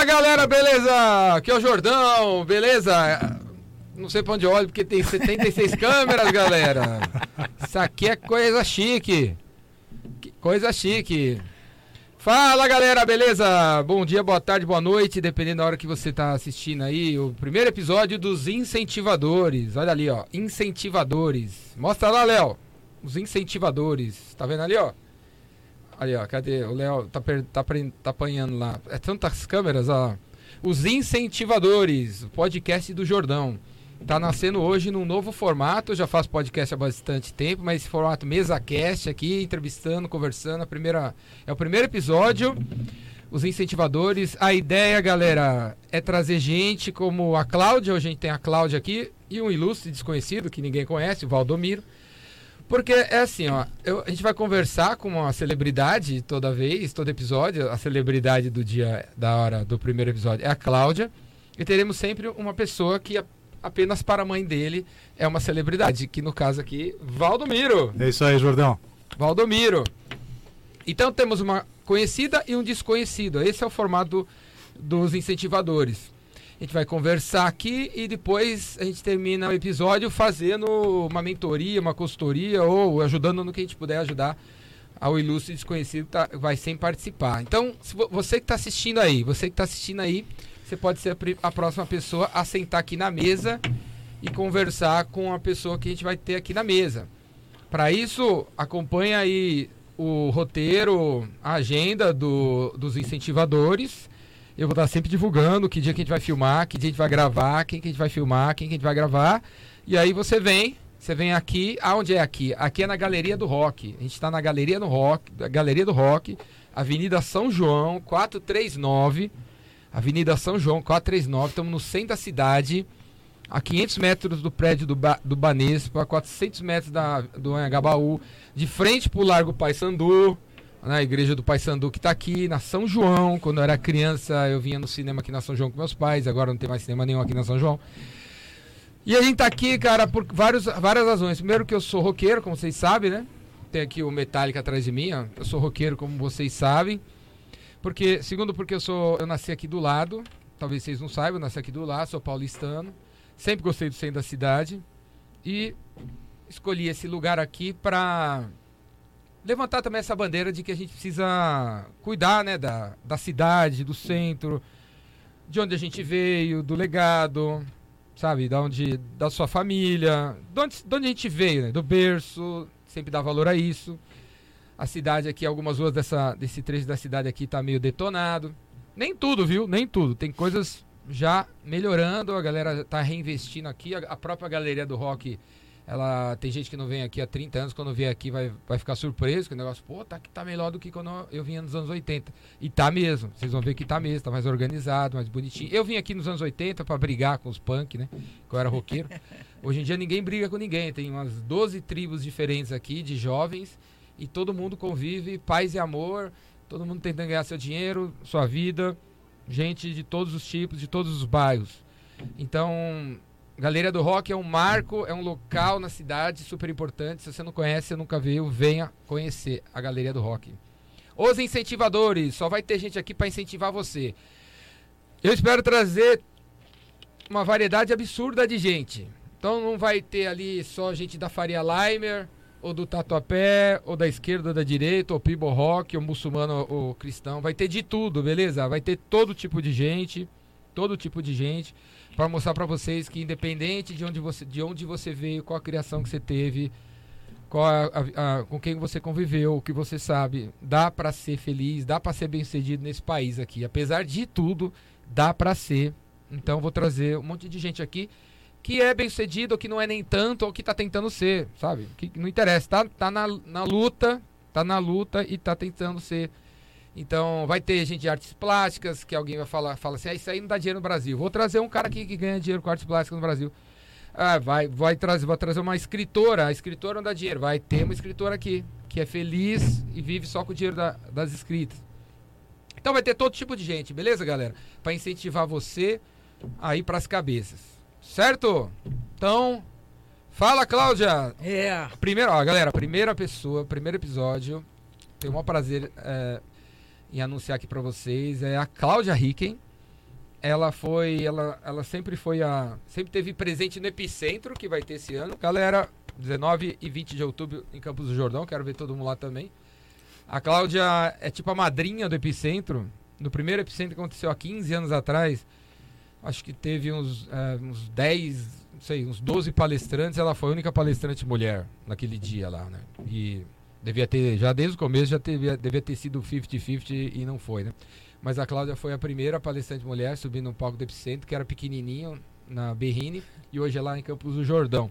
Fala galera, beleza? Aqui é o Jordão, beleza? Não sei pra onde olho porque tem 76 câmeras, galera. Isso aqui é coisa chique. Coisa chique. Fala galera, beleza? Bom dia, boa tarde, boa noite, dependendo da hora que você tá assistindo aí. O primeiro episódio dos incentivadores. Olha ali, ó. Incentivadores. Mostra lá, Léo. Os incentivadores. Tá vendo ali, ó? Ali, ó, cadê? O Léo tá, tá, tá apanhando lá. É tantas câmeras, ó. Os incentivadores, o podcast do Jordão. Tá nascendo hoje num novo formato. Eu já faço podcast há bastante tempo, mas esse formato mesa cast aqui, entrevistando, conversando. A primeira, é o primeiro episódio. Os incentivadores. A ideia, galera, é trazer gente como a Cláudia. Hoje a gente tem a Cláudia aqui e um ilustre desconhecido que ninguém conhece, o Valdomiro. Porque é assim, ó, eu, a gente vai conversar com uma celebridade toda vez, todo episódio. A celebridade do dia, da hora do primeiro episódio é a Cláudia. E teremos sempre uma pessoa que apenas para a mãe dele é uma celebridade, que no caso aqui, Valdomiro. É isso aí, Jordão. Valdomiro. Então temos uma conhecida e um desconhecido. Esse é o formato dos incentivadores. A gente vai conversar aqui e depois a gente termina o episódio fazendo uma mentoria, uma consultoria ou ajudando no que a gente puder ajudar ao ilustre desconhecido tá, vai sempre participar. Então, se você que está assistindo aí, você que está assistindo aí, você pode ser a, a, próxima pessoa a sentar aqui na mesa e conversar com a pessoa que a gente vai ter aqui na mesa. Para isso, acompanha aí o roteiro, a agenda do, dos incentivadores eu vou estar sempre divulgando que dia que a gente vai filmar, que dia a gente vai gravar, quem que a gente vai filmar, quem que a gente vai gravar. E aí você vem, você vem aqui, aonde é aqui? Aqui é na Galeria do Rock. A gente está na Galeria do Rock, Galeria do Rock, Avenida São João, 439. Avenida São João, 439. Estamos no centro da cidade, a 500 metros do prédio do, ba, do Banespa, a 400 metros da, do Anhangabaú, de frente para o Largo Paissandu na igreja do Pai Sandu que está aqui, na São João. Quando eu era criança, eu vinha no cinema aqui na São João com meus pais, agora não tem mais cinema nenhum aqui na São João. E a gente tá aqui, cara, por vários, várias razões. Primeiro que eu sou roqueiro, como vocês sabem, né? Tem aqui o Metallica atrás de mim, ó. Eu sou roqueiro, como vocês sabem. Porque, segundo, porque eu sou. Eu nasci aqui do lado. Talvez vocês não saibam, eu nasci aqui do lado, sou paulistano. Sempre gostei do centro da cidade. E escolhi esse lugar aqui para levantar também essa bandeira de que a gente precisa cuidar né, da, da cidade, do centro, de onde a gente veio, do legado, sabe, da onde da sua família, de onde, de onde a gente veio, né, do berço, sempre dá valor a isso. A cidade aqui, algumas ruas dessa, desse trecho da cidade aqui tá meio detonado. Nem tudo, viu? Nem tudo. Tem coisas já melhorando, a galera tá reinvestindo aqui, a, a própria galeria do rock ela tem gente que não vem aqui há 30 anos, quando vier aqui vai, vai ficar surpreso que o negócio, pô, tá, tá melhor do que quando eu vinha nos anos 80. E tá mesmo, vocês vão ver que tá mesmo, tá mais organizado, mais bonitinho. Eu vim aqui nos anos 80 para brigar com os punk, né? Que eu era roqueiro. Hoje em dia ninguém briga com ninguém, tem umas 12 tribos diferentes aqui de jovens e todo mundo convive, paz e amor, todo mundo tentando ganhar seu dinheiro, sua vida, gente de todos os tipos, de todos os bairros. Então, Galeria do Rock é um marco, é um local na cidade super importante. Se você não conhece, nunca viu, venha conhecer a Galeria do Rock. Os incentivadores, só vai ter gente aqui para incentivar você. Eu espero trazer uma variedade absurda de gente. Então não vai ter ali só gente da Faria Limer, ou do Tatuapé, ou da esquerda ou da direita, ou Pibo Rock, ou muçulmano ou cristão. Vai ter de tudo, beleza? Vai ter todo tipo de gente, todo tipo de gente para mostrar para vocês que independente de onde você de onde você veio, qual a criação que você teve, qual a, a, a, com quem você conviveu, o que você sabe, dá para ser feliz, dá para ser bem-sucedido nesse país aqui. Apesar de tudo, dá para ser. Então vou trazer um monte de gente aqui que é bem-sucedido ou que não é nem tanto ou que tá tentando ser, sabe? Que não interessa, tá, tá na, na luta, tá na luta e tá tentando ser então, vai ter gente de artes plásticas, que alguém vai falar, fala assim, ah, isso aí não dá dinheiro no Brasil. Vou trazer um cara aqui que ganha dinheiro com artes plásticas no Brasil. Ah, vai, vai trazer, vou trazer uma escritora. A escritora não dá dinheiro. Vai ter uma escritora aqui, que é feliz e vive só com o dinheiro da, das escritas. Então vai ter todo tipo de gente, beleza, galera? Para incentivar você aí para as cabeças. Certo? Então, fala, Cláudia. É. Primeiro, ó, galera, primeira pessoa, primeiro episódio. Tenho o maior prazer é, em anunciar aqui para vocês é a Cláudia Ricken. ela foi, ela, ela sempre foi a, sempre teve presente no epicentro que vai ter esse ano. Galera, 19 e 20 de outubro em Campos do Jordão, quero ver todo mundo lá também. A Cláudia é tipo a madrinha do epicentro. No primeiro epicentro que aconteceu há 15 anos atrás, acho que teve uns, é, uns 10, não sei, uns 12 palestrantes. Ela foi a única palestrante mulher naquele dia lá, né? E devia ter, já desde o começo, já devia, devia ter sido 50-50 e não foi, né? Mas a Cláudia foi a primeira palestrante mulher subindo no palco do Epicentro, que era pequenininho, na Berrine, e hoje é lá em Campos do Jordão.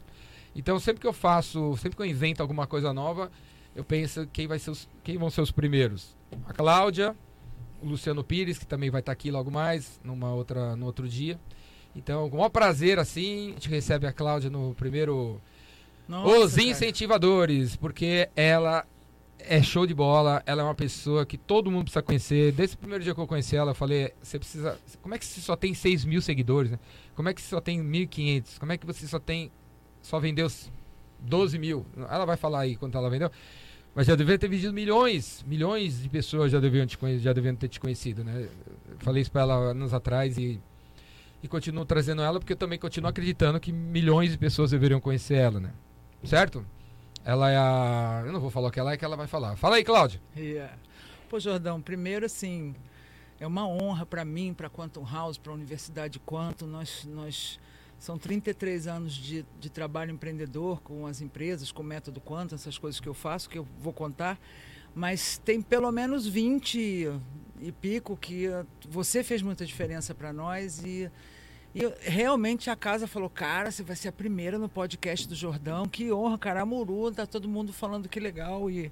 Então, sempre que eu faço, sempre que eu invento alguma coisa nova, eu penso quem, vai ser os, quem vão ser os primeiros. A Cláudia, o Luciano Pires, que também vai estar aqui logo mais, numa outra, no outro dia. Então, com o maior prazer, assim, a gente recebe a Cláudia no primeiro Nossa, Os cara. incentivadores, porque ela é show de bola, ela é uma pessoa que todo mundo precisa conhecer. Desde o primeiro dia que eu conheci ela, eu falei, você precisa. Como é que você só tem 6 mil seguidores, né? Como é que você só tem 1.500? Como é que você só tem. Só vendeu 12 mil? Ela vai falar aí quanto ela vendeu. Mas já deveria ter vendido milhões, milhões de pessoas já deviam, te conhe- já deviam ter te conhecido, né? Eu falei isso pra ela anos atrás e, e continuo trazendo ela porque eu também continuo acreditando que milhões de pessoas deveriam conhecer ela, né? Certo? Ela é a. Eu não vou falar o que ela é, que ela vai falar. Fala aí, Cláudia. Yeah. Pô, Jordão, primeiro assim, é uma honra para mim, para Quantum House, para a Universidade Quantum. Nós, nós são 33 anos de, de trabalho empreendedor com as empresas, com o método Quantum, essas coisas que eu faço, que eu vou contar. Mas tem pelo menos 20 e pico que eh, você fez muita diferença para nós e e eu- realmente a casa falou, cara, você vai ser a primeira no podcast do Jordão, que honra, Caramuru, tá todo mundo falando que legal e,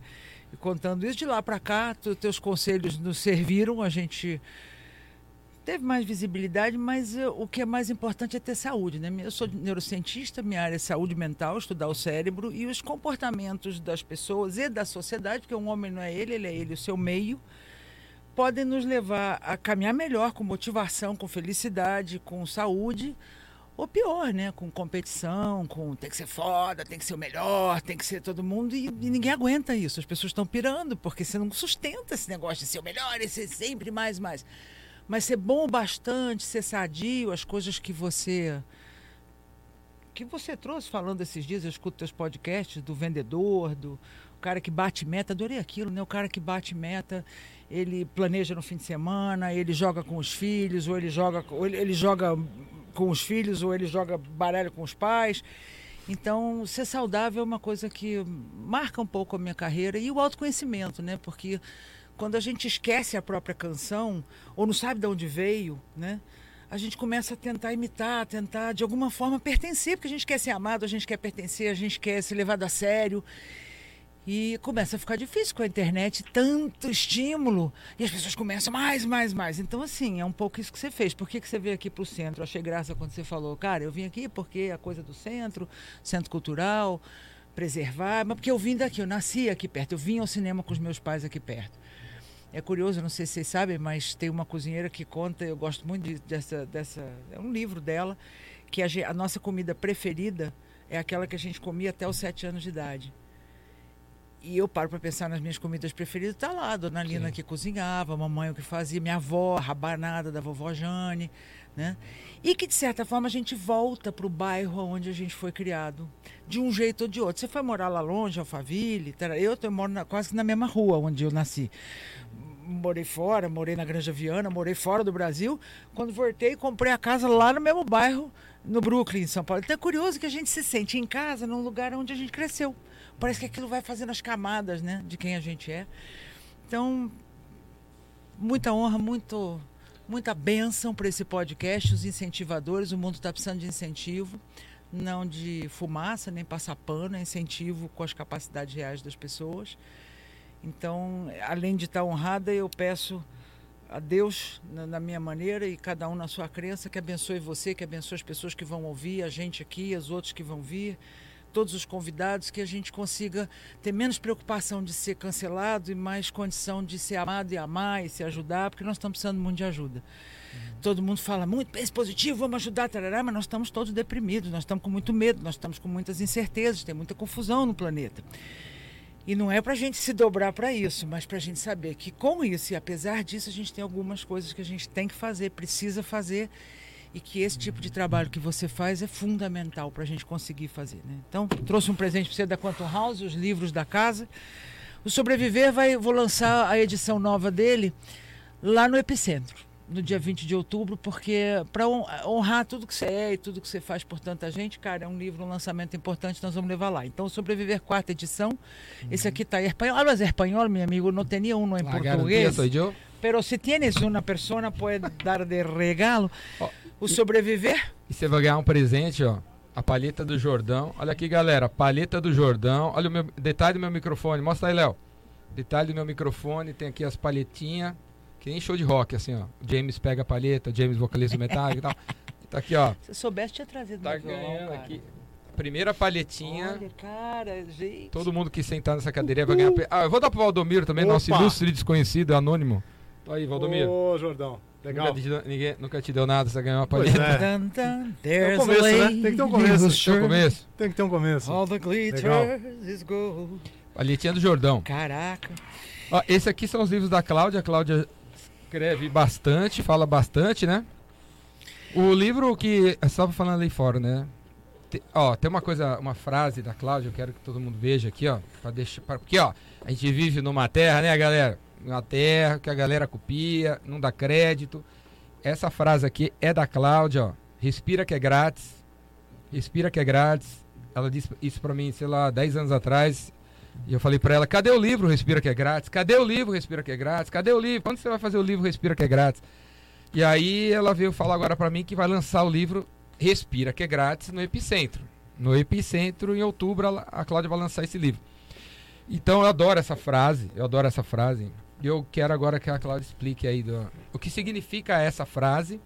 e contando isso. De lá para cá, tu- teus conselhos nos serviram, a gente teve mais visibilidade, mas eh, o que é mais importante é ter saúde, né? Eu sou neurocientista, minha área é saúde mental, estudar o cérebro e os comportamentos das pessoas e da sociedade, porque um homem não é ele, ele é ele, o seu meio, podem nos levar a caminhar melhor, com motivação, com felicidade, com saúde, ou pior, né? Com competição, com tem que ser foda, tem que ser o melhor, tem que ser todo mundo, e, e ninguém aguenta isso. As pessoas estão pirando, porque você não sustenta esse negócio de ser o melhor e ser sempre mais, mais. Mas ser bom o bastante, ser sadio, as coisas que você que você trouxe falando esses dias, eu escuto teus podcasts do vendedor, do cara que bate meta, adorei aquilo, né? O cara que bate meta, ele planeja no fim de semana, ele joga com os filhos, ou ele joga, ou ele, ele joga com os filhos, ou ele joga baralho com os pais. Então, ser saudável é uma coisa que marca um pouco a minha carreira e o autoconhecimento, né? Porque quando a gente esquece a própria canção ou não sabe de onde veio, né? A gente começa a tentar imitar, tentar de alguma forma pertencer, porque a gente quer ser amado, a gente quer pertencer, a gente quer ser levado a sério. E começa a ficar difícil com a internet, tanto estímulo, e as pessoas começam mais, mais, mais. Então, assim, é um pouco isso que você fez. Por que, que você veio aqui para o centro? Eu achei graça quando você falou, cara, eu vim aqui porque é a coisa do centro, centro cultural, preservar, mas porque eu vim daqui, eu nasci aqui perto, eu vim ao cinema com os meus pais aqui perto. É curioso, não sei se vocês sabem, mas tem uma cozinheira que conta, eu gosto muito de- dessa, dessa. É um livro dela, que a, a nossa comida preferida é aquela que a gente comia até os sete anos de idade. E eu paro para pensar nas minhas comidas preferidas, tá lá, a dona Lina Sim. que cozinhava, a mamãe o que fazia, minha avó, a rabanada da vovó Jane, né? E que de certa forma a gente volta para o bairro onde a gente foi criado, de um jeito ou de outro. Você foi morar lá longe, Alphaville, eu, eu moro na- quase na mesma rua onde eu nasci morei fora, morei na Granja Viana, morei fora do Brasil. Quando voltei, comprei a casa lá no mesmo bairro, no Brooklyn, em São Paulo. Então é curioso que a gente se sente em casa num lugar onde a gente cresceu. Parece que aquilo vai fazendo as camadas, né, de quem a gente é. Então, muita honra, muito, muita bênção para esse podcast, os incentivadores. O mundo está precisando de incentivo, não de fumaça, nem passar pano, é incentivo com as capacidades reais das pessoas. Então, além de estar honrada, eu peço a Deus, na, na minha maneira, e cada um na sua crença, que abençoe você, que abençoe as pessoas que vão ouvir, a gente aqui, os outros que vão vir, todos os convidados, que a gente consiga ter menos preocupação de ser cancelado e mais condição de ser amado e amar e se ajudar, porque nós estamos precisando muito de ajuda. Todo mundo fala muito, pense positivo, vamos ajudar, tarará, mas nós estamos todos deprimidos, nós estamos com muito medo, nós estamos com muitas incertezas, tem muita confusão no planeta. E não é para a gente se dobrar para isso, mas para a gente saber que com isso e apesar disso a gente tem algumas coisas que a gente tem que fazer, precisa fazer e que esse tipo de trabalho que você faz é fundamental para a gente conseguir fazer. Né? Então trouxe um presente para você da Quantum House, os livros da casa. O Sobreviver vai, vou lançar a edição nova dele lá no Epicentro no dia 20 de outubro, porque para honrar tudo que você é e tudo que você faz por tanta gente, cara, é um livro, um lançamento importante, nós vamos levar lá. Então, Sobreviver, quarta edição. Uhum. Esse aqui está em espanhol. Hablas espanhol, meu amigo? Não tinha um em La português. Soy yo. Pero se tienes uma pessoa, pode dar de regalo. Oh, o Sobreviver. E você vai ganhar um presente, ó. A palheta do Jordão. Olha aqui, galera. Palheta do Jordão. Olha o meu detalhe do meu microfone. Mostra aí, Léo. Detalhe do meu microfone. Tem aqui as palhetinhas. Que nem show de rock, assim, ó. O James pega a palheta, o James vocaliza o metálico e tal. Tá aqui, ó. Se soubesse, tinha trazido Tá ganhando violão, aqui. Primeira palhetinha. Olha, cara, gente. Todo mundo que sentar nessa cadeira vai ganhar. Ah, eu vou dar pro Valdomiro também, Opa. nosso ilustre desconhecido, anônimo. Tô aí, Valdomiro. Ô, Jordão. Legal. Nunca te, ninguém, nunca te deu nada, você ganhou uma palheta. É. Dun, dun, Tem um começo, né? Tem que ter um começo. Tem um começo. Tem que ter um começo. All the glitters is gold. Palhetinha do Jordão. Caraca. Ó, esse aqui são os livros da Cláudia. A Cláudia escreve bastante, fala bastante, né? O livro que. Estava falando ali fora, né? Tem, ó, tem uma coisa, uma frase da Cláudia, eu quero que todo mundo veja aqui, ó. Pra deixar, pra, porque, ó, a gente vive numa terra, né, galera? Uma terra que a galera copia, não dá crédito. Essa frase aqui é da Cláudia, ó. Respira que é grátis. Respira que é grátis. Ela disse isso pra mim, sei lá, 10 anos atrás. E eu falei para ela: cadê o livro Respira que é grátis? Cadê o livro Respira que é grátis? Cadê o livro? Quando você vai fazer o livro Respira que é grátis? E aí ela veio falar agora para mim que vai lançar o livro Respira que é grátis no Epicentro. No Epicentro, em outubro, a Cláudia vai lançar esse livro. Então eu adoro essa frase, eu adoro essa frase. Eu quero agora que a Cláudia explique aí do, o que significa essa frase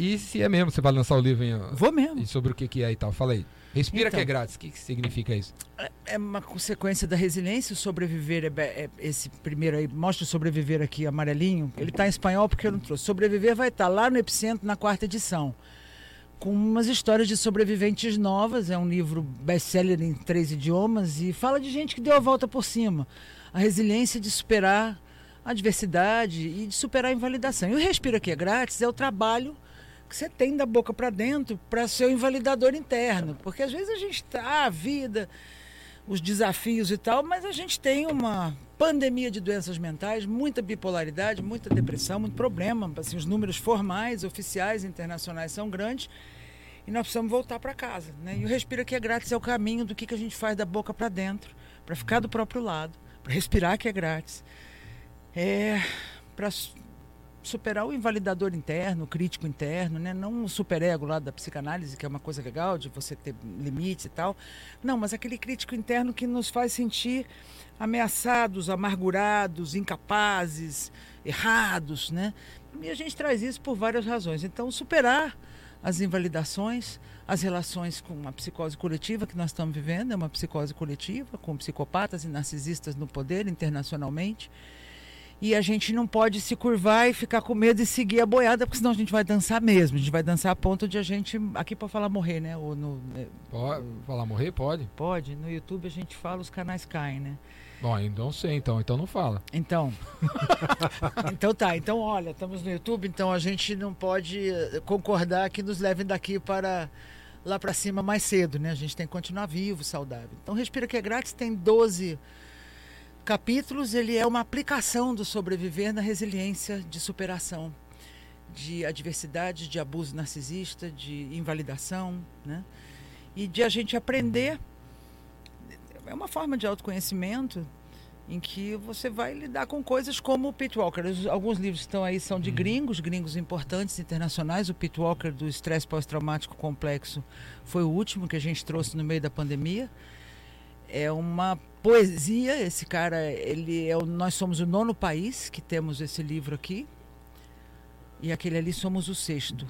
e se é mesmo você vai lançar o livro. Em, Vou mesmo. E sobre o que, que é e tal. Fala aí. Respira então, que é grátis. O que, que significa isso? É, é uma consequência da resiliência. O sobreviver, é, é, esse primeiro aí, mostra o sobreviver aqui, amarelinho. Ele está em espanhol porque eu não trouxe. Sobreviver vai estar tá lá no Epicentro na quarta edição. Com umas histórias de sobreviventes novas. É um livro best-seller em três idiomas e fala de gente que deu a volta por cima. A resiliência de superar a adversidade e de superar a invalidação. E o Respira que é grátis é o trabalho que você tem da boca para dentro para ser o invalidador interno. Porque às vezes a gente está, a vida, os desafios e tal, mas a gente tem uma pandemia de doenças mentais, muita bipolaridade, muita depressão, muito problema. Assim, os números formais, oficiais, internacionais são grandes e nós precisamos voltar para casa. Né? E o Respira que é grátis é o caminho do que, que a gente faz da boca para dentro, para ficar do próprio lado, respirar que é grátis. É para superar o invalidador interno, o crítico interno, né? não o superego lá da psicanálise, que é uma coisa legal, de você ter limites e tal. Não, mas aquele crítico interno que nos faz sentir ameaçados, amargurados, incapazes, errados, né? E a gente traz isso por várias razões. Então, superar as invalidações, as relações com a psicose coletiva que nós estamos vivendo, é uma psicose coletiva, com psicopatas e narcisistas no poder internacionalmente e a gente não pode se curvar e ficar com medo e seguir a boiada, porque senão a gente vai dançar mesmo. A gente vai dançar a ponto de a gente. Aqui para falar morrer, né? Ou no, né? pode falar morrer? Pode. Pode. No YouTube a gente fala, os canais caem, né? Bom, então sei, então, então não fala. Então. então tá, então olha, estamos no YouTube, então a gente não pode eh, concordar que nos levem daqui para lá para cima mais cedo, né? A gente tem que continuar vivo, saudável. Então Respira que é grátis tem 12 capítulos ele é uma aplicação do sobreviver na resiliência de superação de adversidade, de abuso narcisista, de invalidação, né? E de a gente aprender é uma forma de autoconhecimento em que você vai lidar com coisas como o Pete Walker. Alguns livros que estão aí são de uhum. gringos, gringos importantes, internacionais. O Pete Walker do estresse pós-traumático complexo foi o último que a gente trouxe no meio da pandemia. É uma poesia. Esse cara, ele é o, nós somos o nono país que temos esse livro aqui. E aquele ali somos o sexto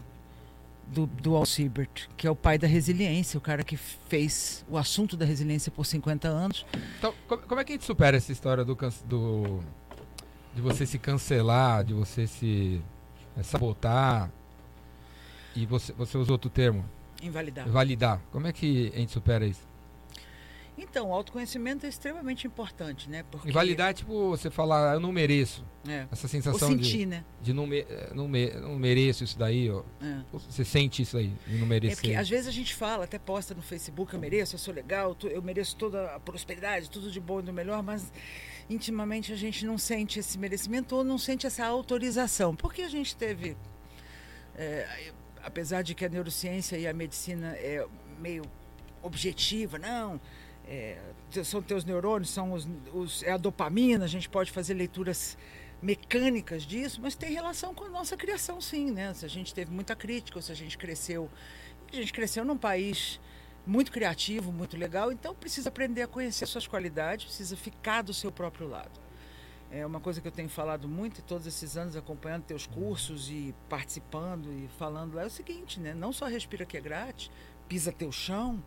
do, do Al Siebert, que é o pai da resiliência, o cara que fez o assunto da resiliência por 50 anos. Então, como é que a gente supera essa história do, do de você se cancelar, de você se é, sabotar? E você, você usou outro termo? Invalidar. Validar. Como é que a gente supera isso? Então, o autoconhecimento é extremamente importante, né? Porque... E validar, tipo, você falar, eu não mereço. É. Essa sensação Ou sentir, de, né? de não, me, não, me, não mereço isso daí, ó. É. Você sente isso aí, de não merecer. É porque às vezes a gente fala, até posta no Facebook, eu mereço, eu sou legal, eu mereço toda a prosperidade, tudo de bom e do melhor, mas intimamente a gente não sente esse merecimento ou não sente essa autorização. Porque a gente teve, é, apesar de que a neurociência e a medicina é meio objetiva, não, é, são teus neurônios, são os, os, é a dopamina, a gente pode fazer leituras mecânicas disso, mas tem relação com a nossa criação, sim, né? Se a gente teve muita crítica, ou se a gente cresceu, a gente cresceu num país muito criativo, muito legal, então precisa aprender a conhecer suas qualidades, precisa ficar do seu próprio lado. É uma coisa que eu tenho falado muito, todos esses anos acompanhando teus cursos e participando e falando lá, é o seguinte, né? Não só respira que é grátis, pisa teu chão,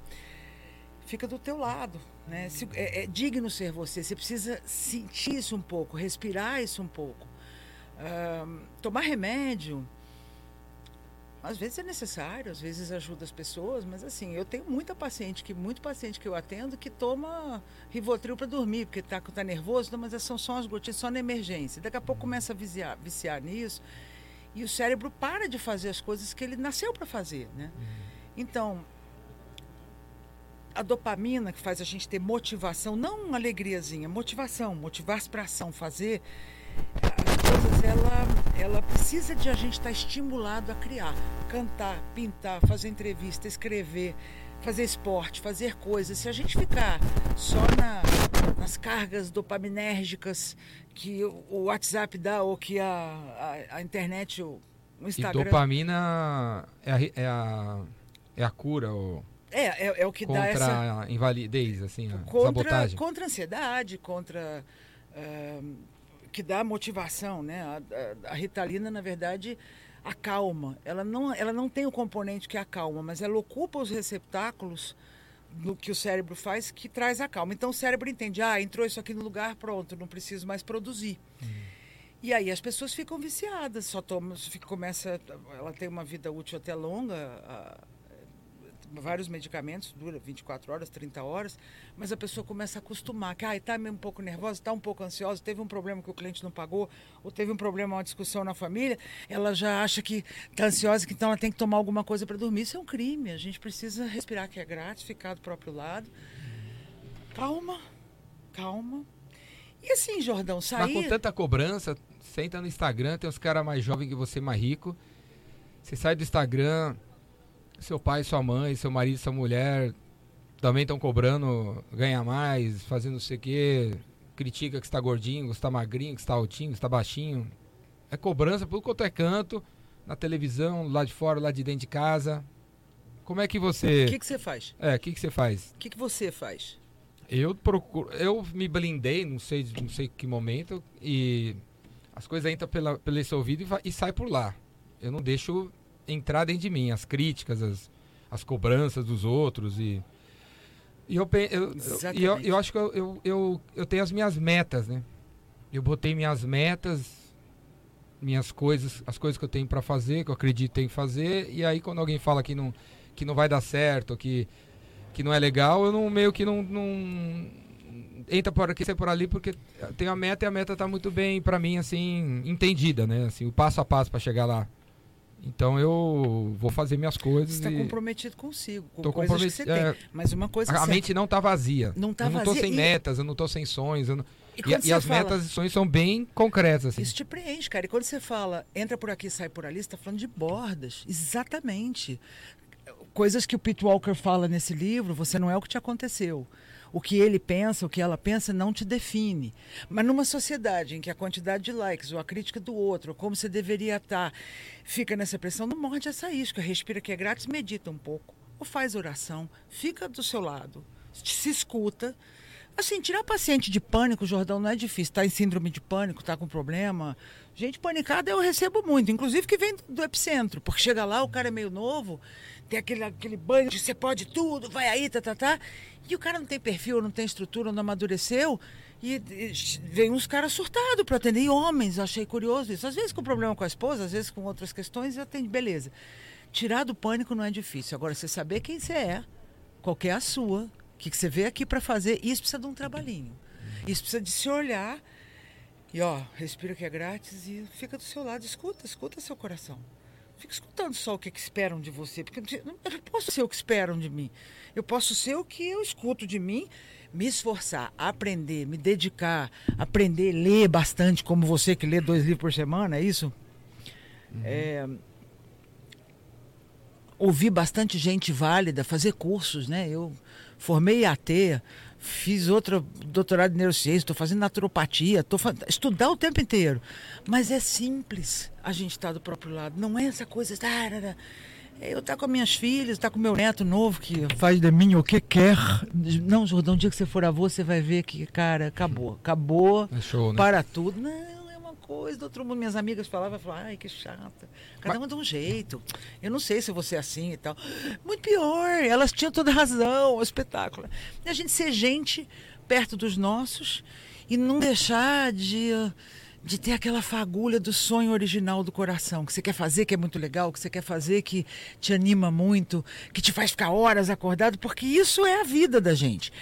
fica do teu lado, né? Se, é, é, digno ser você, você precisa sentir isso um pouco, respirar isso um pouco. Uh, tomar remédio, às vezes é necessário, às vezes ajuda as pessoas, mas assim, eu tenho muita paciente, que muito paciente que eu atendo que toma Rivotril para dormir, porque está tá nervoso, não, mas são só as gotinhas, só na emergência. Daqui a pouco começa a viciar, viciar nisso e o cérebro para de fazer as coisas que ele nasceu para fazer, né? Uhum. Então, a dopamina que faz a gente ter motivação, não uma alegriazinha, motivação, motivar-se para ação, fazer coisas, ela, ela precisa de a gente estar tá estimulado a criar, cantar, pintar, fazer entrevista, escrever, fazer esporte, fazer coisas. Se a gente ficar só na, nas cargas dopaminérgicas que o WhatsApp dá ou que a, a, a internet, o, o Instagram... E dopamina é a, é a, é a cura, ou... É, é, é, o que contra dá essa... Invalidez, assim, contra, sabotagem. Contra a ansiedade, contra... Uh, que dá motivação, né? A, a, a, Ritalina, na verdade, acalma. Ela não, ela não tem o componente que acalma, mas ela ocupa os receptáculos no que o cérebro faz que traz a calma. Então o cérebro entende, ah, entrou isso aqui no lugar, pronto, não preciso mais produzir. Hum. E aí as pessoas ficam viciadas, só toma, começa, ela tem uma vida útil até longa, a, vários medicamentos, dura 24 horas, 30 horas, mas a pessoa começa a acostumar, que ah, está um pouco nervosa, está um pouco ansiosa, teve um problema que o cliente não pagou, ou teve um problema, uma discussão na família, ela já acha que está ansiosa, que então ela tem que tomar alguma coisa para dormir. Isso é um crime, a gente precisa respirar que é grátis, ficar do próprio lado. Calma, calma. E assim, Jordão, sair... Mas com tanta cobrança, senta no Instagram, tem uns caras mais jovens que você, mais rico, você sai do Instagram seu pai, sua mãe, seu marido, sua mulher também estão cobrando ganhar mais, fazendo não sei o quê, critica que está gordinho, que está magrinho, que está altinho, que está baixinho. É cobrança por quanto é canto, na televisão, lá de fora, lá de dentro de casa. Como é que você. O que, que você faz? É, o que, que você faz? O que, que você faz? Eu procuro. Eu me blindei, não sei, não sei que momento, e as coisas entram pela, pelo esse ouvido e, vai, e sai por lá. Eu não deixo entrar dentro de mim, as críticas, as, as cobranças dos outros e e eu, eu, eu, eu, acho que eu, eu, eu, eu tenho as minhas metas, né? Eu botei minhas metas, minhas coisas, as coisas que eu tenho para fazer, que eu acredito em fazer, e aí quando alguém fala que não, que não vai dar certo, que, que não é legal, eu não meio que não, não entra por aqui, sai por ali, porque tem a meta e a meta tá muito bem para mim assim entendida, né? Assim, o passo a passo para chegar lá. Então eu vou fazer minhas coisas. Você está comprometido consigo, com tô coisas que você é... tem. Mas uma coisa A, a mente não está vazia. Não está vazia. Eu não estou sem e... metas, eu não estou sem sonhos. Não... E, e, e as fala... metas e sonhos são bem concretas. Assim. Isso te preenche, cara. E quando você fala, entra por aqui, sai por ali, você está falando de bordas. Exatamente. Coisas que o Pete Walker fala nesse livro, você não é o que te aconteceu o que ele pensa, o que ela pensa, não te define. Mas numa sociedade em que a quantidade de likes ou a crítica do outro, como você deveria estar, fica nessa pressão, não morde essa isca. Respira que é grátis, medita um pouco. Ou faz oração, fica do seu lado, se escuta. Assim, tirar paciente de pânico, Jordão, não é difícil. Está em síndrome de pânico, está com problema. Gente panicada eu recebo muito, inclusive que vem do epicentro, porque chega lá, o cara é meio novo, tem aquele, aquele banho de você pode tudo, vai aí, tá, tá, tá. E o cara não tem perfil, não tem estrutura, não amadureceu. E, e vem uns caras surtados para atender. E homens, achei curioso isso. Às vezes com problema com a esposa, às vezes com outras questões, atende, beleza. Tirar do pânico não é difícil. Agora, você saber quem você é, qual é a sua, que, que você veio aqui para fazer. Isso precisa de um trabalhinho. Isso precisa de se olhar e, ó, respira que é grátis e fica do seu lado. Escuta, escuta seu coração. Fica escutando só o que, que esperam de você. Porque eu não posso ser o que esperam de mim. Eu posso ser o que eu escuto de mim me esforçar, aprender, me dedicar, aprender, ler bastante, como você que lê dois livros por semana, é isso? Uhum. É, ouvir bastante gente válida, fazer cursos, né? Eu formei AT, fiz outro doutorado em neurociência, estou fazendo naturopatia, estou estudar o tempo inteiro. Mas é simples a gente estar tá do próprio lado, não é essa coisa. Eu estar tá com minhas filhas, estar tá com meu neto novo que faz de mim o que quer. Não, Jordão, um dia que você for avô, você vai ver que, cara, acabou. Acabou. É show, né? Para tudo. Não, coisa do outro mundo. Minhas amigas falavam, falavam, ai, que chata. Cada uma de um jeito. Eu não sei se você é assim e tal. Muito pior. Elas tinham toda razão. O espetáculo. E a gente ser gente perto dos nossos e não deixar de de ter aquela fagulha do sonho original do coração, que você quer fazer, que é muito legal, que você quer fazer, que te anima muito, que te faz ficar horas acordado, porque isso é a vida da gente.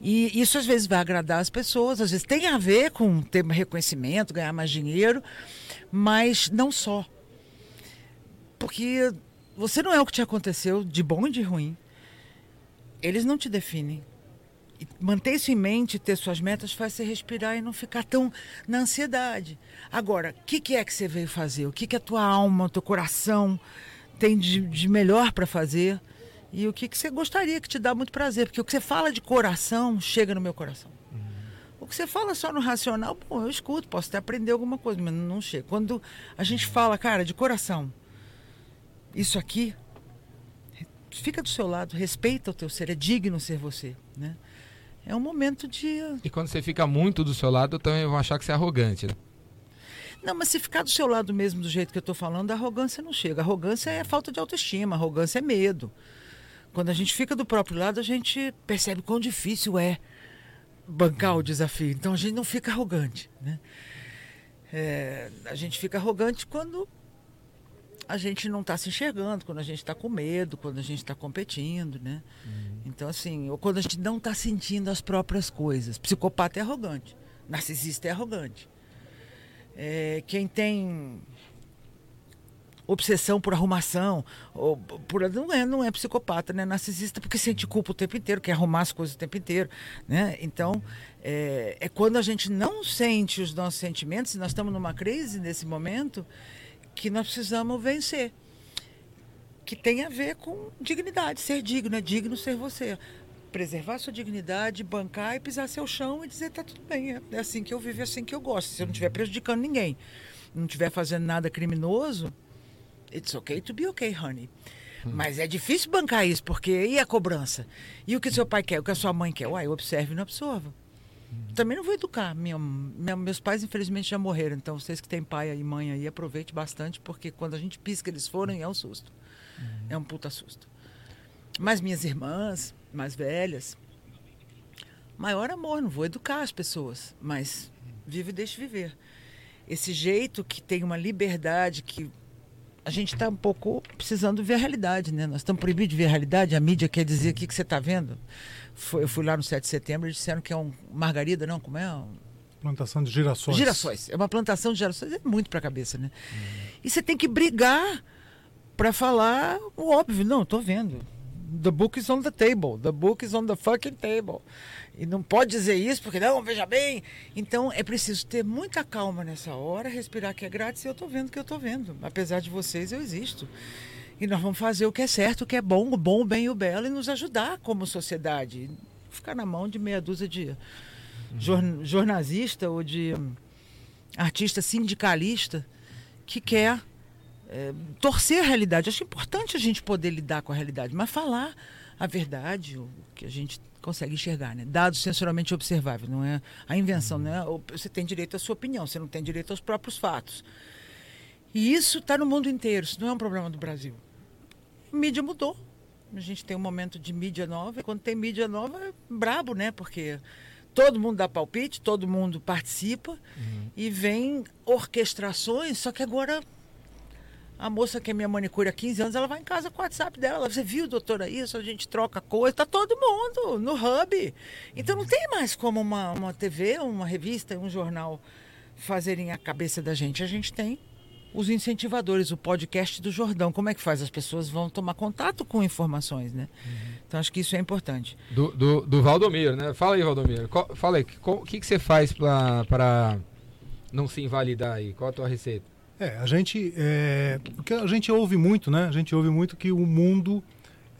E isso às vezes vai agradar as pessoas, às vezes tem a ver com ter reconhecimento, ganhar mais dinheiro, mas não só. Porque você não é o que te aconteceu, de bom e de ruim. Eles não te definem manter isso em mente, ter suas metas, faz você respirar e não ficar tão na ansiedade. Agora, o que, que, é que você veio fazer? O que, que a tua alma, o teu coração tem de, de melhor para fazer? E o que, que você gostaria que te dá muito prazer? Porque o que você fala de coração chega no meu coração. Uhum. O que você fala só no racional, bom, eu escuto, posso até aprender alguma coisa, mas não chega. Quando a gente fala, cara, de coração, isso aqui, fica do seu lado, respeita o teu ser, é digno ser você, né? É um momento de. E quando você fica muito do seu lado, também vão achar que você é arrogante, né? Não, mas se ficar do seu lado mesmo do jeito que eu estou falando, a arrogância não chega. A arrogância é falta de autoestima, a arrogância é medo. Quando a gente fica do próprio lado, a gente percebe quão difícil é bancar o desafio. Então a gente não fica arrogante. Né? É, a gente fica arrogante quando a gente não está se enxergando, quando a gente está com medo, quando a gente está competindo, né? Uhum. Então, assim, ou quando a gente não está sentindo as próprias coisas. Psicopata é arrogante, narcisista é arrogante. É, quem tem obsessão por arrumação, ou por, não, é, não é psicopata, né? Narcisista porque sente culpa o tempo inteiro, quer arrumar as coisas o tempo inteiro, né? Então, é, é quando a gente não sente os nossos sentimentos, e nós estamos numa crise nesse momento, que nós precisamos vencer. Que tem a ver com dignidade, ser digno, é digno ser você. Preservar sua dignidade, bancar e pisar seu chão e dizer tá tudo bem, é, é assim que eu vivo, é assim que eu gosto. Se eu não estiver prejudicando ninguém, não estiver fazendo nada criminoso, it's okay to be okay, honey. Hum. Mas é difícil bancar isso, porque e a cobrança? E o que seu pai quer, o que a sua mãe quer? Uai, observe e não absorva. Também não vou educar. Minha, minha, meus pais, infelizmente, já morreram. Então, vocês que têm pai e mãe aí, aproveite bastante, porque quando a gente pisca eles forem, é um susto. Uhum. É um puta susto. Mas minhas irmãs, mais velhas, maior amor, não vou educar as pessoas, mas vive e deixe viver. Esse jeito que tem uma liberdade que a gente está um pouco precisando ver a realidade, né? Nós estamos proibidos de ver a realidade, a mídia quer dizer o que, que você está vendo. Foi, eu fui lá no 7 de setembro e disseram que é um margarida, não, como é? Plantação de girassóis. Girassóis. É uma plantação de girassóis, é muito para a cabeça, né? Hum. E você tem que brigar para falar o óbvio. Não, estou vendo. The book is on the table. The book is on the fucking table. E não pode dizer isso, porque não, veja bem. Então é preciso ter muita calma nessa hora, respirar que é grátis e eu estou vendo que eu estou vendo. Apesar de vocês, eu existo. E nós vamos fazer o que é certo, o que é bom, o bom, o bem e o belo, e nos ajudar como sociedade. Ficar na mão de meia dúzia de jornalista ou de artista sindicalista que quer é, torcer a realidade. Acho importante a gente poder lidar com a realidade, mas falar a verdade, o que a gente consegue enxergar, né? Dados sensoralmente observáveis, não é a invenção, né? Você tem direito à sua opinião, você não tem direito aos próprios fatos. E isso está no mundo inteiro, isso não é um problema do Brasil mídia mudou. A gente tem um momento de mídia nova, e quando tem mídia nova é brabo, né? Porque todo mundo dá palpite, todo mundo participa uhum. e vem orquestrações, só que agora A moça que é minha manicure há 15 anos, ela vai em casa com o WhatsApp dela. Ela, Você viu, doutora, isso? A gente troca coisa. Tá todo mundo no hub. Então não tem mais como uma, uma TV, uma revista, um jornal fazerem a cabeça da gente. A gente tem os incentivadores, o podcast do Jordão. Como é que faz? As pessoas vão tomar contato com informações, né? Então acho que isso é importante. Do, do, do Valdomiro, né? Fala aí, Valdomiro. Qual- fala aí, o que, que você faz para não se invalidar aí? Qual a tua receita? É, a gente, é, o que a gente ouve muito, né? A gente ouve muito que o mundo,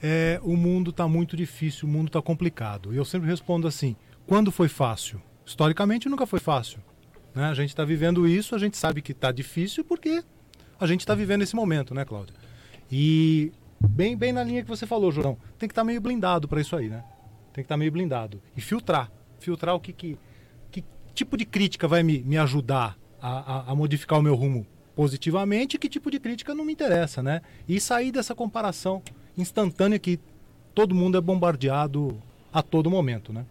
é, o mundo está muito difícil, o mundo está complicado. E eu sempre respondo assim: quando foi fácil? Historicamente nunca foi fácil. Né? A gente está vivendo isso, a gente sabe que está difícil porque a gente está vivendo esse momento, né, Cláudia? E bem, bem na linha que você falou, João, tem que estar meio blindado para isso aí, né? Tem que estar meio blindado e filtrar, filtrar o que, que, que tipo de crítica vai me, me ajudar a, a, a modificar o meu rumo positivamente que tipo de crítica não me interessa, né? E sair dessa comparação instantânea que todo mundo é bombardeado a todo momento, né?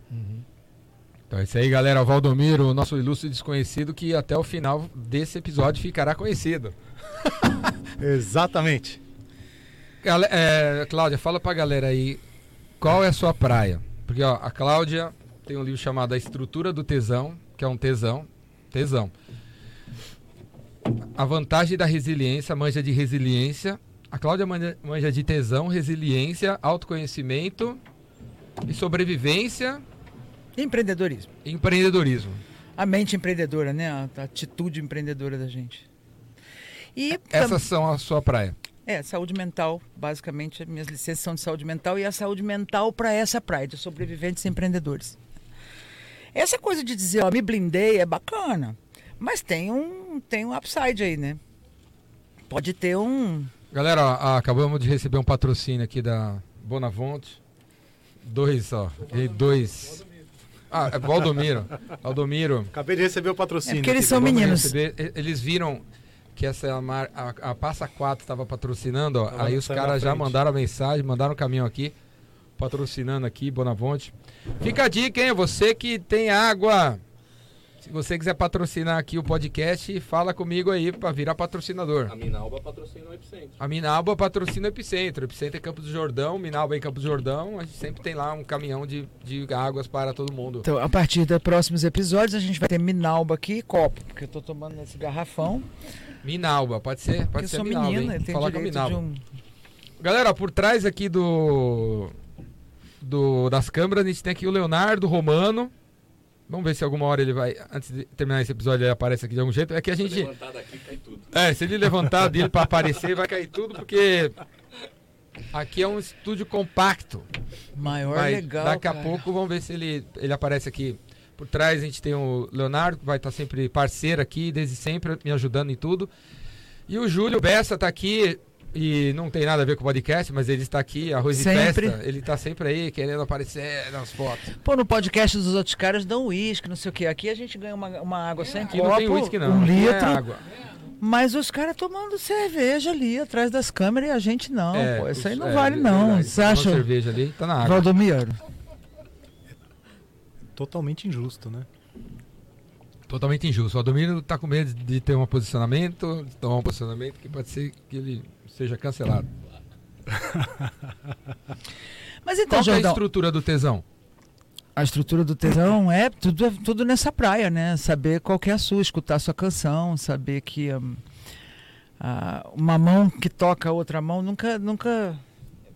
Então é isso aí, galera. Valdomiro, o nosso ilustre desconhecido, que até o final desse episódio ficará conhecido. Exatamente. Gale- é, Cláudia, fala pra galera aí qual é a sua praia. Porque ó, a Cláudia tem um livro chamado A Estrutura do Tesão, que é um tesão. Tesão. A vantagem da resiliência, manja de resiliência. A Cláudia manja, de tesão, resiliência, autoconhecimento e sobrevivência Empreendedorismo. empreendedorismo. A mente empreendedora, né? A, a atitude empreendedora da gente. E Essas são a sua praia. É, saúde mental, basicamente, minhas licenças são de saúde mental e a saúde mental para essa praia de sobreviventes e empreendedores. Essa coisa de dizer, ó, me blindei é bacana, mas tem um, tem um upside aí, né? Pode ter um. Galera, ó, acabamos de receber um patrocínio aqui da Bonavonte. Dois, ó. e Dois. Ah, é Valdomiro. Valdomiro. Acabei de receber o É patrocínio. porque eles aqui, são meninos. receber- Eles viram que essa a, a Passa 4 estava patrocinando, ó. Tava aí os caras já mandaram a mensagem, mandaram o caminhão aqui, patrocinando aqui, Bonavonte. Fica a dica, hein? Você que tem água. Se você quiser patrocinar aqui o podcast, fala comigo aí para virar patrocinador. A Minalba patrocina o Epicentro. A Minalba patrocina o Epicentro. O Epicentro é Campos do Jordão, Minalba é em Campos do Jordão. A gente sempre tem lá um caminhão de, de águas para todo mundo. Então, a partir dos próximos episódios, a gente vai ter Minalba aqui e copo, porque eu tô tomando nesse garrafão. Minalba, pode ser? Porque Pode eu ser sou Minalba, menina, hein? Falar com a Minalba. de um. Galera, por trás aqui do, do das câmeras, a gente tem aqui o Leonardo Romano. Vamos ver se alguma hora ele vai, antes de terminar esse episódio, ele aparece aqui de algum jeito. É que a Se gente. levantar daqui, cai tudo. É, se ele levantar dele pra aparecer, vai cair tudo, porque aqui é um estúdio compacto. Maior Mas legal. daqui a cara. pouco vamos ver se ele, ele aparece aqui. Por trás a gente tem o Leonardo, que vai estar sempre parceiro aqui, desde sempre, me ajudando em tudo. E o Júlio Bessa tá aqui, e não tem nada a ver com o podcast, mas ele está aqui, arroz Sempre. e festa. Ele tá sempre aí, querendo aparecer nas fotos. Pô, no podcast dos outros caras dão uísque, não sei o que. Aqui a gente ganha uma, uma água sem Aqui copo, não tem uísque não, um aqui é litro. água. Mas os caras tomando cerveja ali atrás das câmeras e a gente não. É, pô, isso aí não é, vale é não. verdade, Você acha, cerveja ali, tá na água. Valdomiro? Totalmente injusto, né? Totalmente injusto. O Adomiro tá com medo de ter um posicionamento, de tomar um posicionamento que pode ser que ele seja cancelado. Mas então, Qual que é a Jordão, estrutura do tesão? a estrutura do tesão é tudo, tudo nessa praia, né? Saber qual é a sua, escutar a sua canção, saber que hum, a- uma mão que toca a outra mão nunca, nunca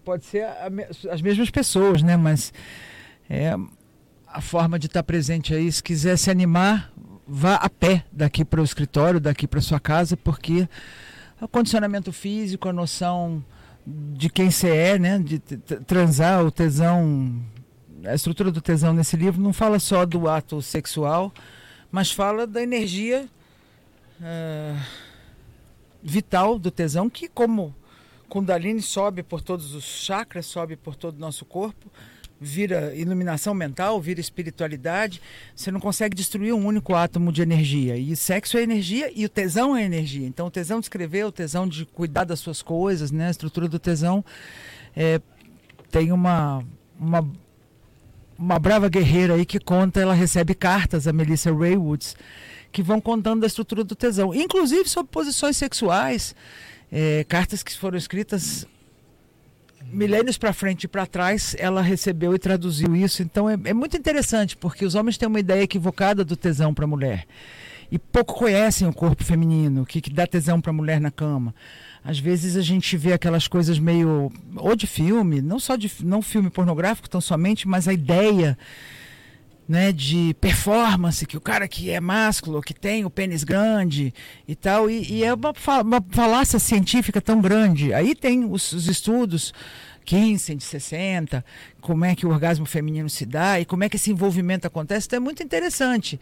pode ser a me- as mesmas pessoas, né? Mas é a forma de estar presente aí. Se quiser se animar, vá a pé daqui para o escritório, daqui para sua casa, porque o condicionamento físico, a noção de quem você é, né? De transar, o tesão a estrutura do tesão nesse livro não fala só do ato sexual, mas fala da energia ah, vital do tesão, que como Kundalini sobe por todos os chakras, sobe por todo o nosso corpo, vira iluminação mental, vira espiritualidade, você não consegue destruir um único átomo de energia. E sexo é energia e o tesão é energia. Então o tesão de escrever, o tesão de cuidar das suas coisas, né? a estrutura do tesão é, tem uma, uma uma brava guerreira aí que conta, ela recebe cartas, a Melissa Raywoods, que vão contando da estrutura do tesão, inclusive sobre posições sexuais É, cartas que foram escritas milênios para frente e para trás, ela recebeu e traduziu isso. Então é, é, muito interessante, porque os homens têm uma ideia equivocada do tesão para a mulher. E pouco conhecem o corpo feminino, o que, que dá tesão para a mulher na cama. Às vezes a gente vê aquelas coisas meio. ou de filme, não só de não filme pornográfico tão somente, mas a ideia né, de performance, que o cara que é másculo, que tem o pênis grande e tal, e, e é uma, uma, falácia científica tão grande. Aí tem os, os estudos 15, de 60, como é que o orgasmo feminino se dá e como é que esse envolvimento acontece, então é muito interessante.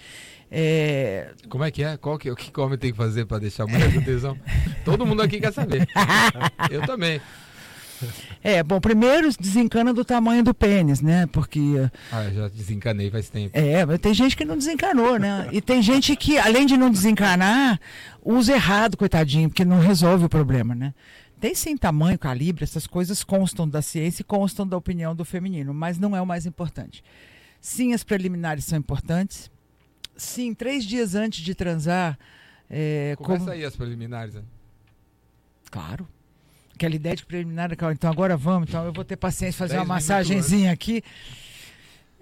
É... Como é que é? Qual que, o que o homem tem que fazer para deixar a mulher com tesão? Todo mundo aqui quer saber. Eu também. É, bom, primeiro desencana do tamanho do pênis, né? Porque. Ah, já desencanei faz tempo. É, mas tem gente que não desencanou, né? E tem gente que, além de não desencanar, usa errado, coitadinho, porque não resolve o problema, né? Tem sim tamanho, calibre, essas coisas constam da ciência e constam da opinião do feminino, mas não é o mais importante. Sim, as preliminares são importantes. Sim, três dias antes de transar. É, Começa como... aí as preliminares. Né? Claro aquela ideia de preliminar, então agora vamos, então eu vou ter paciência fazer uma massagenzinha aqui.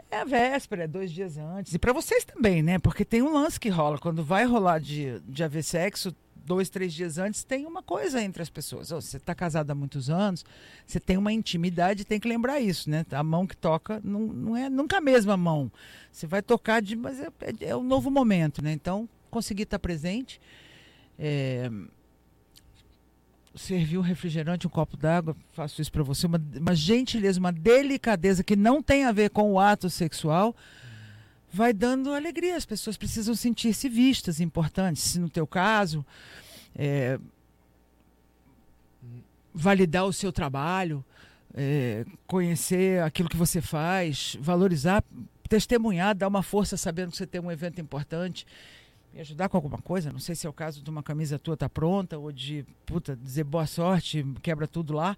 É a véspera, é dois dias antes. E para vocês também, né? Porque tem um lance que rola. Quando vai rolar de, de haver sexo, dois, três dias antes, tem uma coisa entre as pessoas. Oh, você está casado há muitos anos, você tem uma intimidade, tem que lembrar isso, né? A mão que toca não, não é nunca a mesma mão. Você vai tocar, de, mas é, é, é um novo momento, né? Então, conseguir estar presente. É, servir um refrigerante, um copo d'água, faço isso para você, uma, uma, gentileza, uma delicadeza que não tem a ver com o ato sexual, vai dando alegria. As pessoas precisam sentir-se vistas, importantes. Se no teu caso, é, validar o seu trabalho, é, conhecer aquilo que você faz, valorizar, testemunhar, dar uma força sabendo que você tem um evento importante me ajudar com alguma coisa. Não sei se é o caso de uma camisa tua tá pronta ou de puta dizer boa sorte, quebra tudo lá.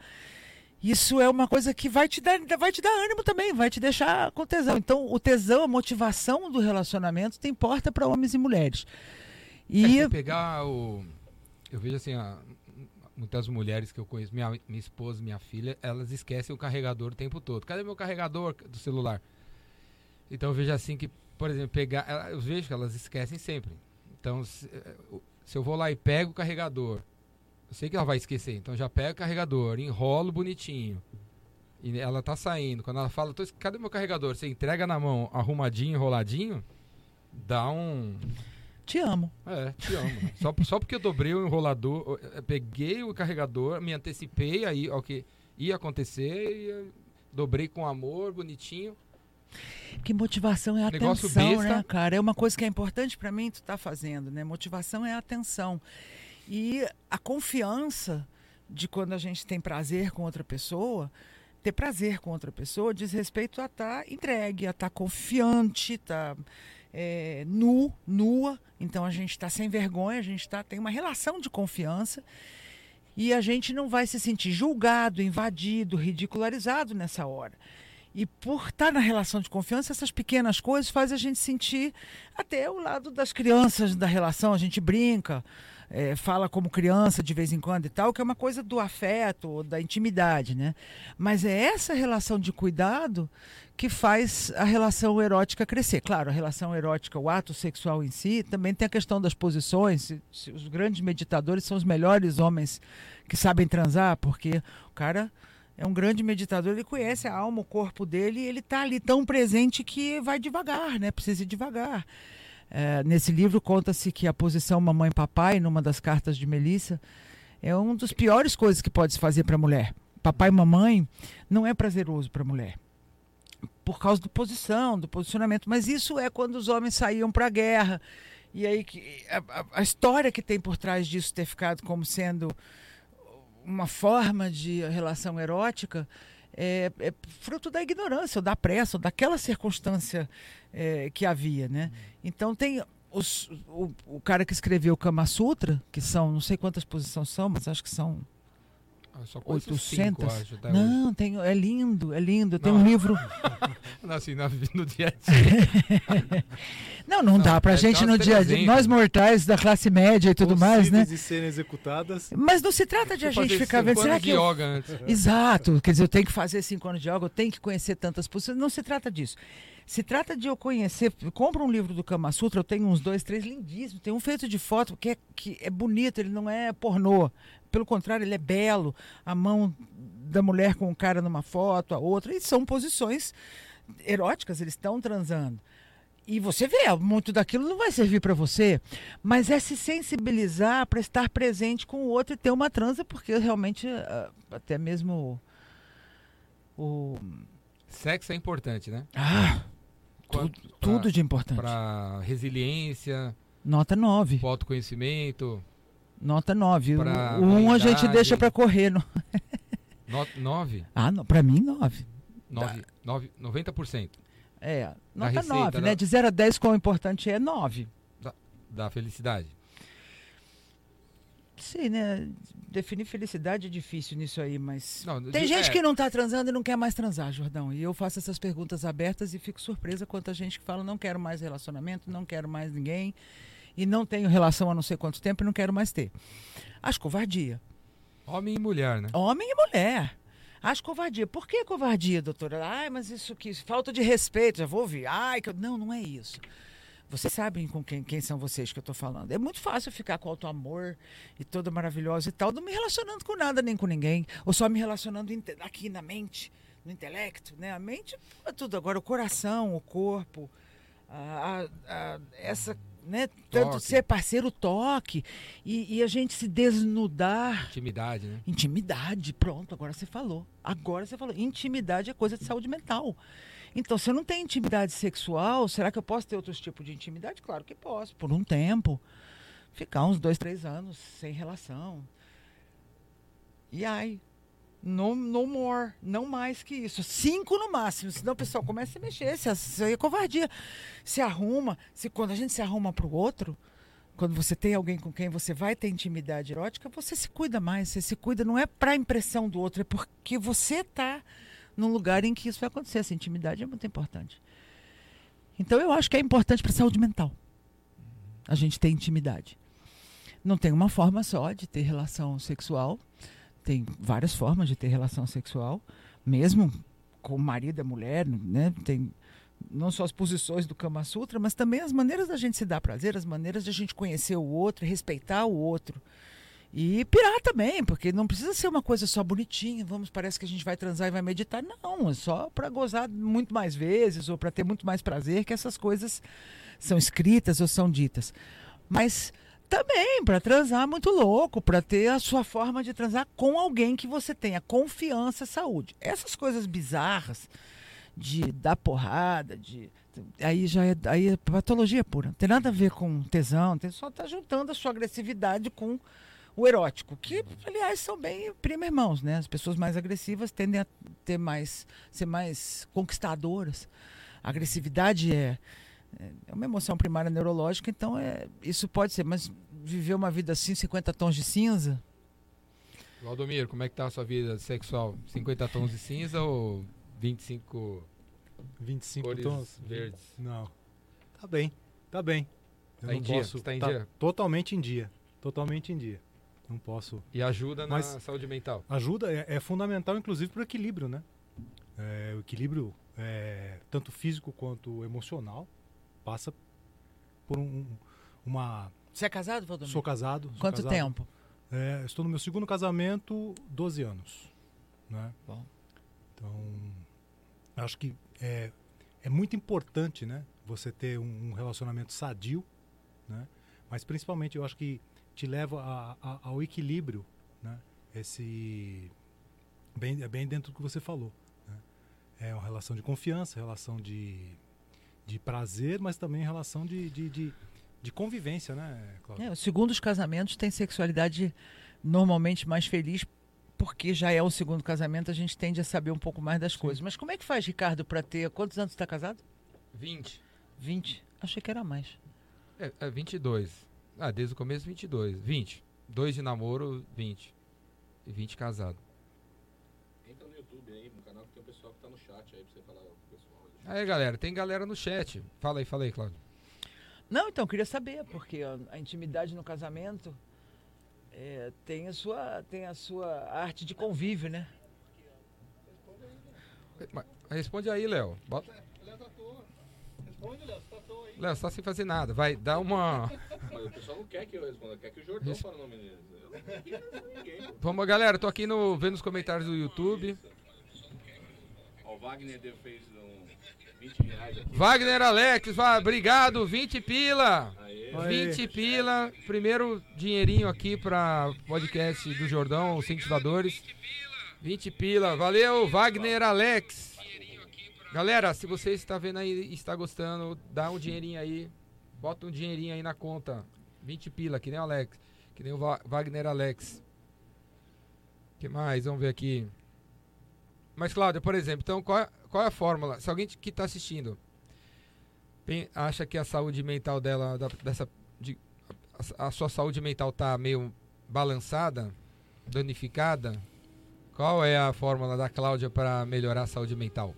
Isso é uma coisa que vai te dar, vai te dar ânimo também, vai te deixar com tesão. Então, o tesão, a motivação do relacionamento tem porta para homens e mulheres. E é, pegar o eu vejo assim, a, muitas mulheres que eu conheço, minha, minha esposa, minha filha, elas esquecem o carregador o tempo todo. Cadê meu carregador do celular? Então eu vejo assim que, por exemplo, pegar, eu vejo que elas esquecem sempre. Então, se, eh, se, eu vou lá e pego o carregador, eu sei que ela vai esquecer, então já pego o carregador, enrolo bonitinho. E ela tá saindo. Quando ela fala, cadê meu carregador? Você entrega na mão arrumadinho, enroladinho, dá um. Te amo. É, te amo. só, só porque eu dobrei o enrolador, peguei o carregador, me antecipei aí ao que ia acontecer dobrei com amor, bonitinho. Que motivação é atenção, né, cara? É uma coisa que é importante para mim tu tá fazendo, né? Motivação é atenção. E a confiança de quando a gente tem prazer com outra pessoa, ter prazer com outra pessoa diz respeito a estar tá entregue, a estar tá confiante, tá, é, nu, nua. Então a gente está sem vergonha, a gente tá, tem uma relação de confiança e a gente não vai se sentir julgado, invadido, ridicularizado nessa hora. E por estar na relação de confiança, essas pequenas coisas fazem a gente sentir até o lado das crianças da relação. A gente brinca, é, fala como criança de vez em quando e tal, que é uma coisa do afeto, da intimidade, né? Mas é essa relação de cuidado que faz a relação erótica crescer. Claro, a relação erótica, o ato sexual em si, também tem a questão das posições. Os grandes meditadores são os melhores homens que sabem transar, porque o cara é um grande meditador, ele conhece a alma, o corpo dele, e ele está ali tão presente que vai devagar, né? Precisa ir devagar. É, nesse livro conta-se que a posição mamãe-papai, numa das cartas de Melissa, é uma das piores coisas que pode se fazer para a mulher. Papai e mamãe não é prazeroso para a mulher. Por causa da posição, do posicionamento. Mas isso é quando os homens saíam para a guerra. E aí a, a, a história que tem por trás disso ter ficado como sendo uma forma de relação erótica é, é, fruto da ignorância, ou da pressa, ou daquela circunstância é, que havia, né? Então tem os, o, o, cara que escreveu Kama Sutra, que são, não sei quantas posições são, mas acho que são Ah, só conheço 800. cinco, acho, até hoje. Não, tem, é lindo, é lindo. Tem Não. um livro. Não, assim, na, no dia a dia. Não, não, Não, dá pra é gente no dia a dia. 300. Nós mortais da classe média e tudo mais, né? De serem executadas. Mas não se trata de a gente fazer ficar vendo. Será que de eu antes. Exato, quer dizer, eu tenho que fazer cinco anos de yoga, eu tenho que conhecer tantas posições. Não se trata disso. Se trata de eu conhecer. Compra um livro do Kama Sutra, eu tenho uns dois, três lindíssimos. Tem um feito de foto que é, que é bonito, ele não é pornô. Pelo contrário, ele é belo. A mão da mulher com o cara numa foto, a outra. E são posições eróticas, eles estão transando. E você vê, muito daquilo não vai servir para você, mas é se sensibilizar para estar presente com o outro e ter uma transa, porque realmente ah, até mesmo o Sexo é importante, né? ah, Quanto tudo, tudo de importante. Para resiliência, Nota 9. pro autoconhecimento. Nota 9. O Pra o um a gente deixa para correr. No... No, 9? Ah, para mim 9. 9, 9, 90% É, nota receita, 9, né? De 0 a 10 qual importante é 9. da felicidade. Sim, né? Definir felicidade é difícil nisso aí, mas. Não, Tem de- gente é, que não tá transando e não quer mais transar, Jordão. E eu faço essas perguntas abertas e fico surpresa quanto a gente que fala: não quero mais relacionamento, não quero mais ninguém. E não tenho relação há não sei quanto tempo e não quero mais ter. Acho covardia. Homem e mulher, né? Homem e mulher. Acho covardia. Por que covardia, doutora? Ai, mas isso que falta de respeito, já vou ouvir. Ai, que não, não é isso. Vocês sabem com quem, quem são vocês que eu estou falando. É muito fácil ficar com alto amor e toda maravilhosa e tal, não me relacionando com nada nem com ninguém, ou só me relacionando aqui na mente, no intelecto, né? A mente é tudo. Agora o coração, o corpo, a, a- a- essa, né? Tanto Toque. ser parceiro, toque e, e a gente se desnudar. Intimidade, né? Intimidade, pronto, agora você falou. Agora você falou. Intimidade é coisa de saúde mental. Então, se eu não tenho intimidade sexual, será que eu posso ter outros tipos de intimidade? Claro que posso, por um tempo. Ficar uns dois, três anos sem relação. E aí? No, no more, não mais que isso. Cinco no máximo, senão o pessoal começa a mexer. Isso aí é covardia. Se arruma, se quando a gente se arruma para o outro, quando você tem alguém com quem você vai ter intimidade erótica, você se cuida mais. Você se cuida não é para impressão do outro, é porque você está num lugar em que isso vai acontecer. Essa intimidade é muito importante. Então eu acho que é importante para a saúde mental. A gente ter intimidade. Não tem uma forma só de ter relação sexual. Tem várias formas de ter relação sexual, mesmo com marido e a mulher, né? Tem não só as posições do Kama Sutra, mas também as maneiras da gente se dar prazer, as maneiras da gente conhecer o outro, respeitar o outro. E pirar também, porque não precisa ser uma coisa só bonitinha, vamos, parece que a gente vai transar e vai meditar. Não, é só para gozar muito mais vezes ou para ter muito mais prazer que essas coisas são escritas ou são ditas. Mas também para transar muito louco, para ter a sua forma de transar com alguém que você tenha confiança, saúde. Essas coisas bizarras de dar porrada, de aí já é, aí é patologia pura. Não tem nada a ver com tesão, tem, só tá juntando a sua agressividade com o erótico, que aliás são bem prima irmãos, né? As pessoas mais agressivas tendem a ter mais ser mais conquistadoras. A agressividade é é uma emoção primária neurológica, então é, isso pode ser, mas viver uma vida assim, 50 tons de cinza, Valdomiro, como é que tá a sua vida sexual? 50 tons de cinza ou 25 25 cores tons. verdes? Não. Tá bem, tá bem. Eu Tá em dia? Você tá em dia? Totalmente em dia. Totalmente em dia. Não posso. E ajuda na Mas- saúde mental. Ajuda é, é fundamental, inclusive, para o equilíbrio, né? É, o equilíbrio, é, tanto físico quanto emocional, passa por um- uma. Você é casado, Valdomiro? Sou casado. sou Quanto casado. tempo? É, estou no meu segundo casamento, 12 anos. Né? Bom. Então, acho que é, é muito importante né, você ter um, um relacionamento sadio, né? mas principalmente eu acho que te leva a- a- ao equilíbrio. Né? Esse, bem, é bem dentro do que você falou. Né? É uma relação de confiança, relação de, de prazer, mas também relação de, de, de, de convivência, né? É, o segundo os casamentos tem sexualidade normalmente mais feliz, porque já é o segundo casamento, a gente tende a saber um pouco mais das coisas. Mas como é que faz, Ricardo, para ter. Quantos anos você está casado? 20. 20. Achei que era mais. É, é 22. Ah, desde o começo 22. 20. Dois de namoro, 20. E 20 casado. Entra no YouTube aí, no canal que tem o pessoal que tá no chat aí pra você falar com o pessoal. Aí, galera, tem galera no chat. Fala aí, fala aí, Cláudio. Não, então, eu queria saber, porque a, a intimidade no casamento é, tem, a sua, tem a sua arte de convívio, né? Responde aí, Léo. Bota- Léo, você tá sem fazer nada. Vai, dá uma. Mas o pessoal não quer que eu responda, quer que o Jordão fale o nome deles. Eu não quero ninguém. Vamos, galera, tô aqui no, vendo os comentários do YouTube. Ó, o Wagner deu- fez um 20 reais aqui. Wagner Alex, vá, obrigado, 20 pila. Aê. Aê. 20 pila, primeiro dinheirinho aqui para podcast do Jordão, os incentivadores. 20 pila, valeu, Wagner Alex. Galera, se você está vendo aí e está gostando, dá um dinheirinho aí, bota um dinheirinho aí na conta. 20 pila, que nem o Alex, que nem o Wagner Alex. que mais? Vamos ver aqui. Mas, Cláudio, por exemplo, então qual é, qual é a fórmula? Se alguém que está assistindo acha que a saúde mental dela, da- dessa, de- a, a sua saúde mental tá meio balançada, danificada, qual é a fórmula da Cláudia para melhorar a saúde mental?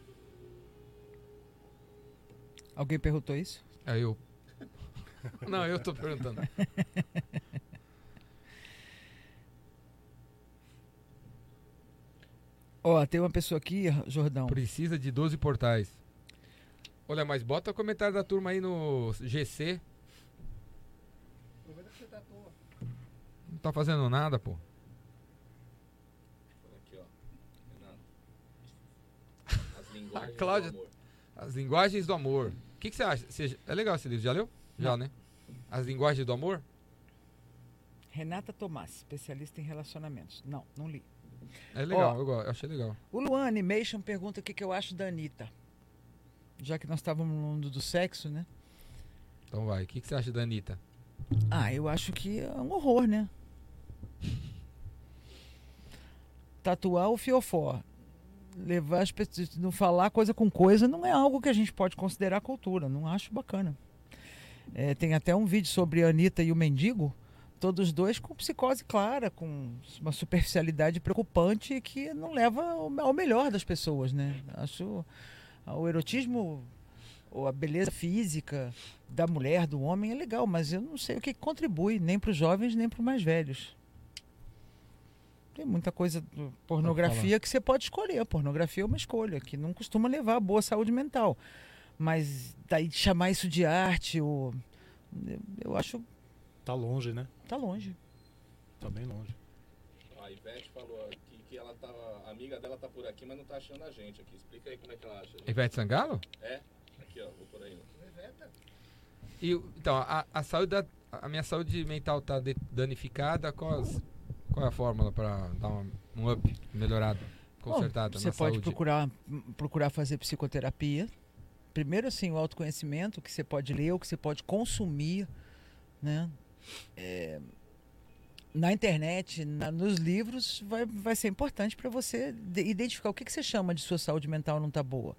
Alguém perguntou isso? É eu. Não, eu tô perguntando. Ó, tem uma pessoa aqui, Jordão. Precisa de 12 portais. Olha, mas bota o comentário da turma aí no GC. Não tá fazendo nada, pô. Aqui, ó. Renato. As linguagens Cláudia- do amor. As linguagens do amor. O que, que você acha? Você- é legal esse livro, já leu? Já, né? As linguagens do amor? Renata Tomás, especialista em relacionamentos. Não, não li. É legal, eu, eu achei legal. O Luan Animation pergunta o que, que eu acho da Anitta. Já que nós estávamos no mundo do sexo, né? Então vai. O que, que você acha da Anitta? Ah, eu acho que é um horror, né? Tatuar o fiofó, levar as pessoas, não falar coisa com coisa, não é algo que a gente pode considerar cultura. Não acho bacana. É, tem até um vídeo sobre a Anitta e o mendigo, todos dois com psicose clara, com uma superficialidade preocupante que não leva ao melhor das pessoas, né? Acho o erotismo ou a beleza física da mulher, do homem é legal, mas eu não sei o que contribui, nem para os jovens, nem para os mais velhos. Tem muita coisa, do- pornografia que você pode escolher. Pornografia é uma escolha, que não costuma levar a boa saúde mental. Mas daí chamar isso de arte, ou, eu- eu acho Tá longe, né? tá longe. Tá bem longe. A Ivete falou aqui que ela tava. A amiga dela tá por aqui, mas não tá achando a gente aqui. Explica aí como é que ela acha. gente. Ivete Sangalo? É? Aqui, ó, vou por aí. E, então, a, a saúde da, a minha saúde mental tá de- danificada. Qual, as- qual é a fórmula para dar uma- um up, melhorado, consertado Bom, você pode saúde? procurar, procurar fazer psicoterapia. Primeiro, assim, o autoconhecimento que você pode ler, o que você pode consumir, né? É, na internet, na- nos livros, vai, vai ser importante para você de- identificar o que, que você chama de sua saúde mental não tá boa.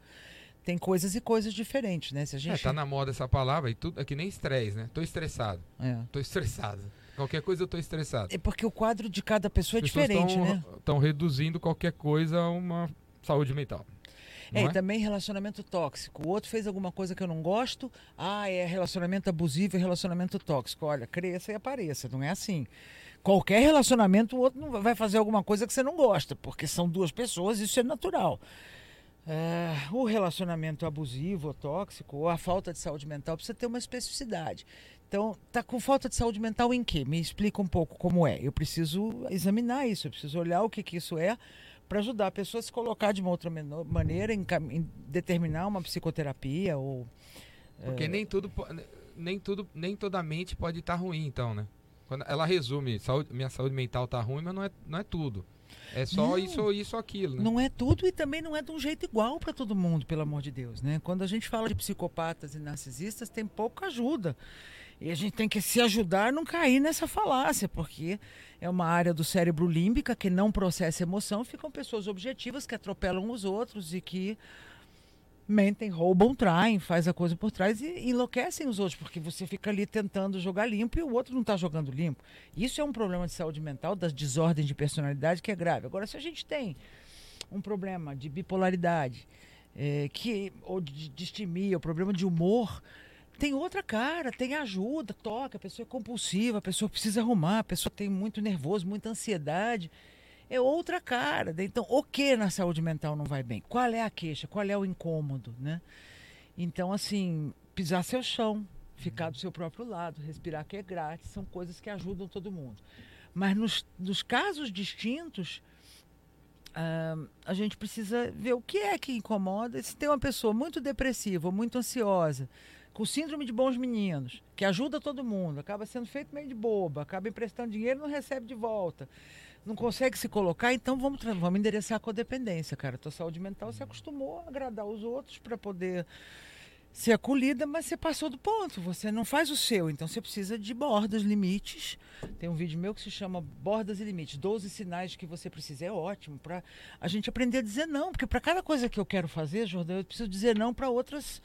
Tem coisas e coisas diferentes, né? Se a É, gente... tá na moda essa palavra e tudo, é que nem estresse, né? Tô estressado. É. Tô estressado. Qualquer coisa eu tô estressado. É porque o quadro de cada pessoa é diferente, né? Estão reduzindo qualquer coisa a uma saúde mental. É, é, e também relacionamento tóxico. O outro fez alguma coisa que eu não gosto. Ah, é relacionamento abusivo e relacionamento tóxico. Olha, cresça e apareça. Não é assim. Qualquer relacionamento, o outro não vai fazer alguma coisa que você não gosta, porque são duas pessoas, isso é natural. É, o relacionamento abusivo ou tóxico, ou a falta de saúde mental, precisa ter uma especificidade. Então, tá com falta de saúde mental em quê? Me explica um pouco como é. Eu preciso examinar isso, eu preciso olhar o que, que isso é para ajudar a pessoa a se colocar de uma outra maneira, em, em determinar uma psicoterapia ou. Porque nem tudo, nem tudo, nem toda mente pode estar ruim, então, né? Quando ela resume, saúde- minha saúde mental tá ruim, mas não é, não é tudo. É só Não. isso ou isso ou aquilo, né? Não é tudo e também não é de um jeito igual para todo mundo, pelo amor de Deus, né? Quando a gente fala de psicopatas e narcisistas, tem pouca ajuda. E a gente tem que se ajudar a não cair nessa falácia, porque é uma área do cérebro límbica que não processa emoção, ficam pessoas objetivas que atropelam os outros e que mentem, roubam, traem, faz a coisa por trás e enlouquecem os outros, porque você fica ali tentando jogar limpo e o outro não está jogando limpo. Isso é um problema de saúde mental, das desordens de personalidade que é grave. Agora, se a gente tem um problema de bipolaridade, é, que, ou de distimia, o problema de humor, tem outra cara, tem ajuda, toca, a pessoa é compulsiva, a pessoa precisa arrumar, a pessoa tem muito nervoso, muita ansiedade. É outra cara. né? Então, o que na saúde mental não vai bem? Qual é a queixa? Qual é o incômodo, né? Então, assim, pisar seu chão, ficar do seu próprio lado, respirar que é grátis, são coisas que ajudam todo mundo. Mas nos, nos casos distintos, ah, a gente precisa ver o que é que incomoda. Se tem uma pessoa muito depressiva, muito ansiosa, com síndrome de bons meninos, que ajuda todo mundo, acaba sendo feito meio de boba, acaba emprestando dinheiro e não recebe de volta. Não consegue se colocar, então vamos, vamos endereçar a codependência, cara. Tua saúde mental se acostumou a agradar os outros para poder ser acolhida, mas você passou do ponto, você não faz o seu, então você precisa de bordas, limites. Tem um vídeo meu que se chama Bordas e Limites, 12 sinais que você precisa. É ótimo para a gente aprender a dizer não, porque para cada coisa que eu quero fazer, Jordão, eu preciso dizer não para outras.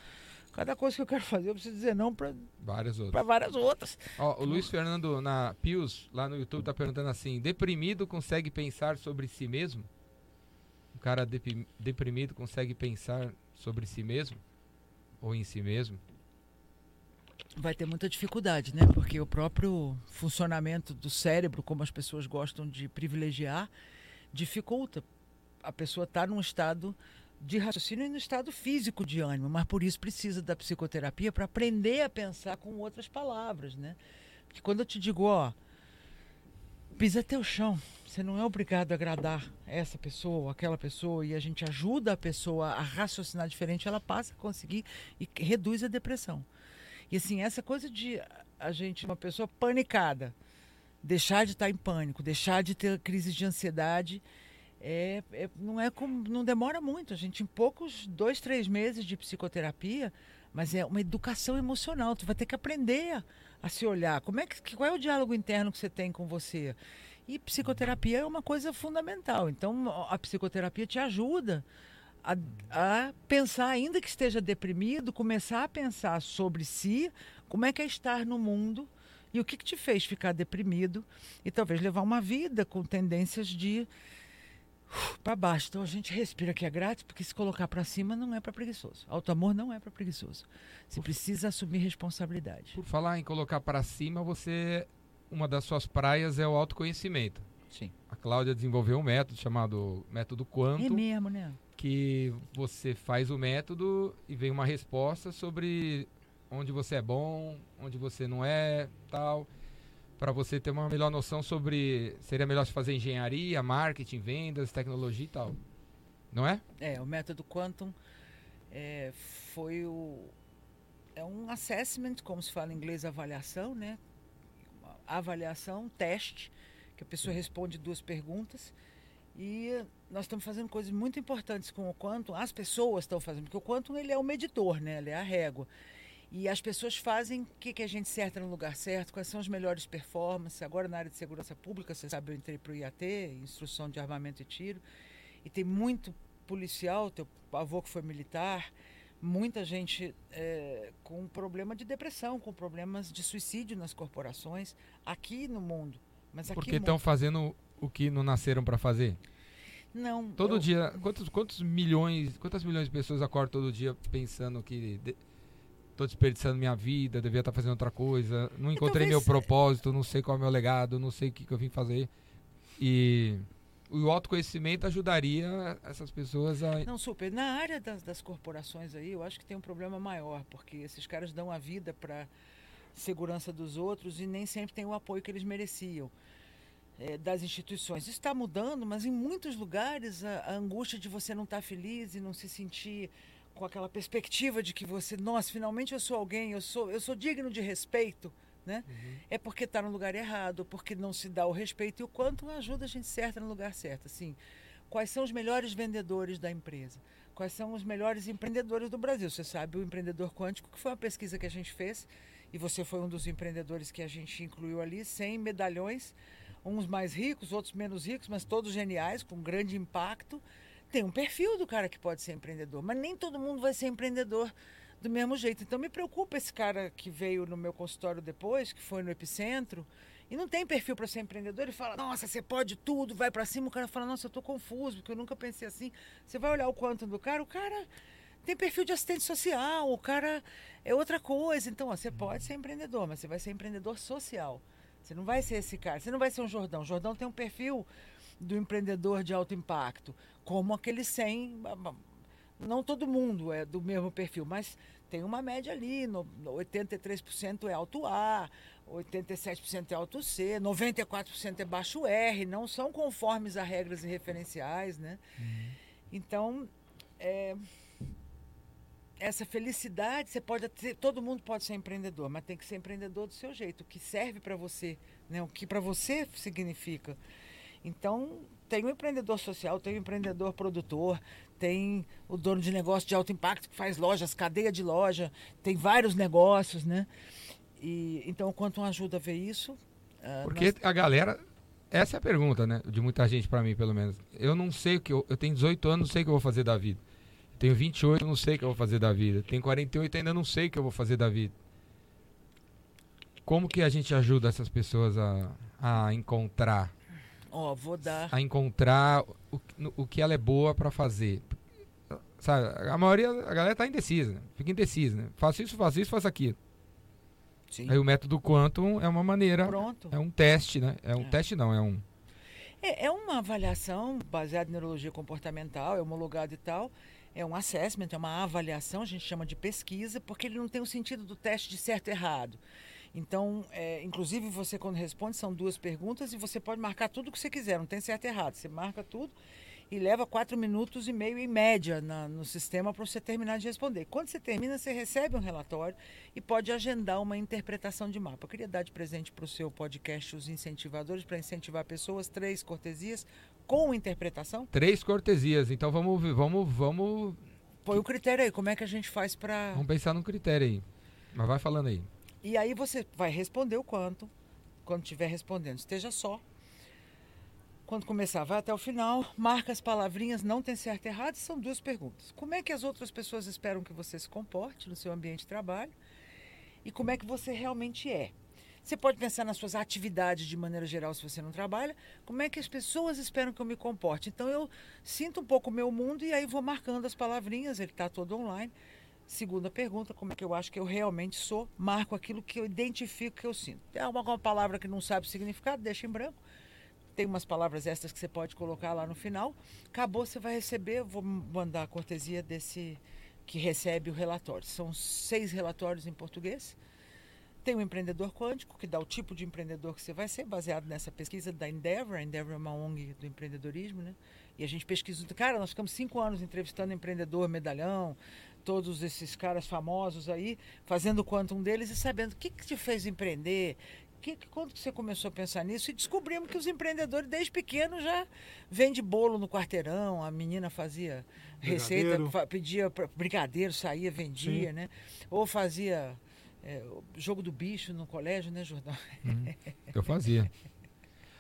Cada coisa que eu quero fazer, eu preciso dizer não para Várias outras. várias outras. Ó, o Luiz Fernando na Pius, lá no YouTube, tá perguntando assim: deprimido consegue pensar sobre si mesmo? Um cara deprimido consegue pensar sobre si mesmo? Ou em si mesmo? vai ter muita dificuldade, né? Porque o próprio funcionamento do cérebro, como as pessoas gostam de privilegiar, dificulta. A pessoa está num estado de raciocínio e no estado físico de ânimo, mas por isso precisa da psicoterapia para aprender a pensar com outras palavras, né? Porque quando eu te digo, ó, pisa teu chão, você não é obrigado a agradar essa pessoa aquela pessoa e a gente ajuda a pessoa a raciocinar diferente, ela passa a conseguir e reduz a depressão. E assim, essa coisa de a gente, uma pessoa panicada, deixar de estar em pânico, deixar de ter crises de ansiedade, é, é- não é como, não demora muito. A gente, em poucos dois, três meses de psicoterapia, mas é uma educação emocional. Tu vai ter que aprender a, a se olhar. Como é que, qual é o diálogo interno que você tem com você? E psicoterapia é uma coisa fundamental. Então, a psicoterapia te ajuda a, a pensar, ainda que esteja deprimido, começar a pensar sobre si, como é que é estar no mundo e o que, que te fez ficar deprimido e talvez levar uma vida com tendências de para baixo. Então a gente respira que é grátis, porque se colocar para cima não é para preguiçoso. Alto amor não é para preguiçoso. Você precisa assumir responsabilidade. Por falar em colocar para cima, você. Uma das suas praias é o autoconhecimento. Sim. A Cláudia desenvolveu um método chamado método É Quantum, mesmo, né? que você faz o método e vem uma resposta sobre onde você é bom, onde você não é, tal, para você ter uma melhor noção sobre seria melhor se fazer engenharia, marketing, vendas, tecnologia e tal. Não é? É, o método Quantum é, foi o. É um assessment, como se fala em inglês, avaliação, né? Uma avaliação, teste, que a pessoa responde duas perguntas. E nós estamos fazendo coisas muito importantes com o Quantum. As pessoas estão fazendo, porque o Quantum ele é o medidor, né? Ele é a régua. E as pessoas fazem o que, que a gente certa no lugar certo, quais são as melhores performances. Agora, na área de segurança pública, você sabe, eu entrei para o IAT, Instrução de Armamento e Tiro, e tem muito policial, teu avô que foi militar, muita gente é, com problema de depressão, com problemas de suicídio nas corporações, aqui no mundo. Mas Porque estão fazendo o que não nasceram para fazer. Não. Todo eu- dia, quantos, quantos milhões, quantas milhões de pessoas acordam todo dia pensando que de, tô desperdiçando minha vida, devia estar fazendo outra coisa, não encontrei meu propósito, não sei qual é o meu legado, não sei o que, que eu vim fazer. E o autoconhecimento ajudaria essas pessoas a Não, super. Na área das, das corporações aí, eu acho que tem um problema maior, porque esses caras dão a vida para segurança dos outros e nem sempre tem o apoio que eles mereciam eh, das instituições. Isso está mudando, mas em muitos lugares a, a angústia de você não estar feliz e não se sentir com aquela perspectiva de que você, nossa, finalmente eu sou alguém, eu sou, eu sou digno de respeito, né? É porque está no lugar errado, porque não se dá o respeito e o quanto ajuda a gente certa no lugar certo, assim. Quais são os melhores vendedores da empresa? Quais são os melhores empreendedores do Brasil? Você sabe o empreendedor quântico, que foi uma pesquisa que a gente fez, e você foi um dos empreendedores que a gente incluiu ali, 100 medalhões, uns mais ricos, outros menos ricos, mas todos geniais, com grande impacto. Tem um perfil do cara que pode ser empreendedor, mas nem todo mundo vai ser empreendedor do mesmo jeito. Então me preocupa esse cara que veio no meu consultório depois, que foi no Epicentro, e não tem perfil para ser empreendedor e fala, nossa, você pode tudo, vai para cima. O cara fala, nossa, eu tô confuso, porque eu nunca pensei assim. Você vai olhar o quanto do cara, o cara tem perfil de assistente social, o cara é outra coisa. Então, ó, você pode ser empreendedor, mas você vai ser empreendedor social. Você não vai ser esse cara, você não vai ser um Jordão. O Jordão tem um perfil do empreendedor de alto impacto, como aquele 100, não todo mundo é do mesmo perfil, mas tem uma média ali, no, 83% é alto A, 87% é alto C, 94% é baixo R, não são conformes a regras e referenciais, né? Uhum. Então, é, essa felicidade, você pode ter, todo mundo pode ser empreendedor, mas tem que ser empreendedor do seu jeito, o que serve para você, né? O que para você significa. Então, tem o empreendedor social, tem o empreendedor produtor, tem o dono de negócio de alto impacto que faz lojas, cadeia de loja, tem vários negócios, né? E, então, quanto ajuda a ver isso? Uh, Porque nós... a galera, essa é a pergunta, né? De muita gente para mim, pelo menos. Eu não sei o que eu, eu tenho 18 anos, não sei o que eu vou fazer da vida. Tenho 28, não sei o que eu vou fazer da vida. Tenho 48, ainda não sei o que eu vou fazer da vida. Como que a gente ajuda essas pessoas a, a encontrar? Ó, vou dar. A encontrar o, o que ela é boa para fazer. Sabe, a maioria, a galera tá indecisa, né? fica indecisa, né? Faço isso, faço isso, faço aquilo. Sim. Aí o método Quantum é uma maneira. Pronto. É um teste, né? É um é. teste, não, é um. É, é uma avaliação baseada em neurologia comportamental, é homologado e tal é um assessment, é uma avaliação, a gente chama de pesquisa, porque ele não tem o sentido do teste de certo e errado. Então, é, inclusive, você quando responde, são duas perguntas e você pode marcar tudo o que você quiser, não tem certo e errado. Você marca tudo e leva quatro minutos e meio em média na, no sistema para você terminar de responder. Quando você termina, você recebe um relatório e pode agendar uma interpretação de mapa. Eu queria dar de presente para o seu podcast os incentivadores, para incentivar pessoas, três cortesias com interpretação? Três cortesias. Então vamos vamos vamos Põe o critério aí, como é que a gente faz para Vamos pensar num critério aí. Mas vai falando aí. E aí você vai responder o quanto quando estiver respondendo. Esteja só. Quando começar, vai até o final, marca as palavrinhas, não tem certo e errado, são duas perguntas. Como é que as outras pessoas esperam que você se comporte no seu ambiente de trabalho? E como é que você realmente é? Você pode pensar nas suas atividades de maneira geral se você não trabalha. Como é que as pessoas esperam que eu me comporte? Então eu sinto um pouco o meu mundo e aí vou marcando as palavrinhas, ele está todo online. Segunda pergunta, como é que eu acho que eu realmente sou? Marco aquilo que eu identifico que eu sinto. Tem alguma palavra que não sabe o significado? Deixa em branco. Tem umas palavras extras que você pode colocar lá no final. Acabou, você vai receber, vou mandar a cortesia desse que recebe o relatório. São seis relatórios em português tem o empreendedor quântico, que dá o tipo de empreendedor que você vai ser, baseado nessa pesquisa da Endeavor. A Endeavor é uma ONG do empreendedorismo, né? E a gente pesquisa. Cara, nós ficamos cinco anos entrevistando empreendedor, medalhão, todos esses caras famosos aí, fazendo o quantum deles e sabendo o que, que te fez empreender, que, quando que você começou a pensar nisso? E descobrimos que os empreendedores, desde pequeno, já vende bolo no quarteirão, a menina fazia brigadeiro. receita, pedia brigadeiro, saía, vendia, Sim. né? Ou fazia é, jogo do bicho no colégio, né, Jordão? Hum, eu fazia.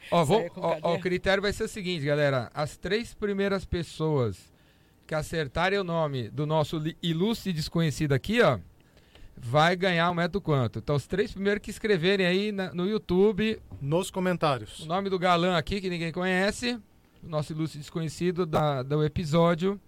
ó, vou, ó, ó, o critério vai ser o seguinte, galera. As três primeiras pessoas que acertarem o nome do nosso ilustre desconhecido aqui, ó, vai ganhar o um método quanto. Então, os três primeiros que escreverem aí na, no YouTube. Nos comentários. O nome do galã aqui, que ninguém conhece. O nosso ilustre desconhecido da, do episódio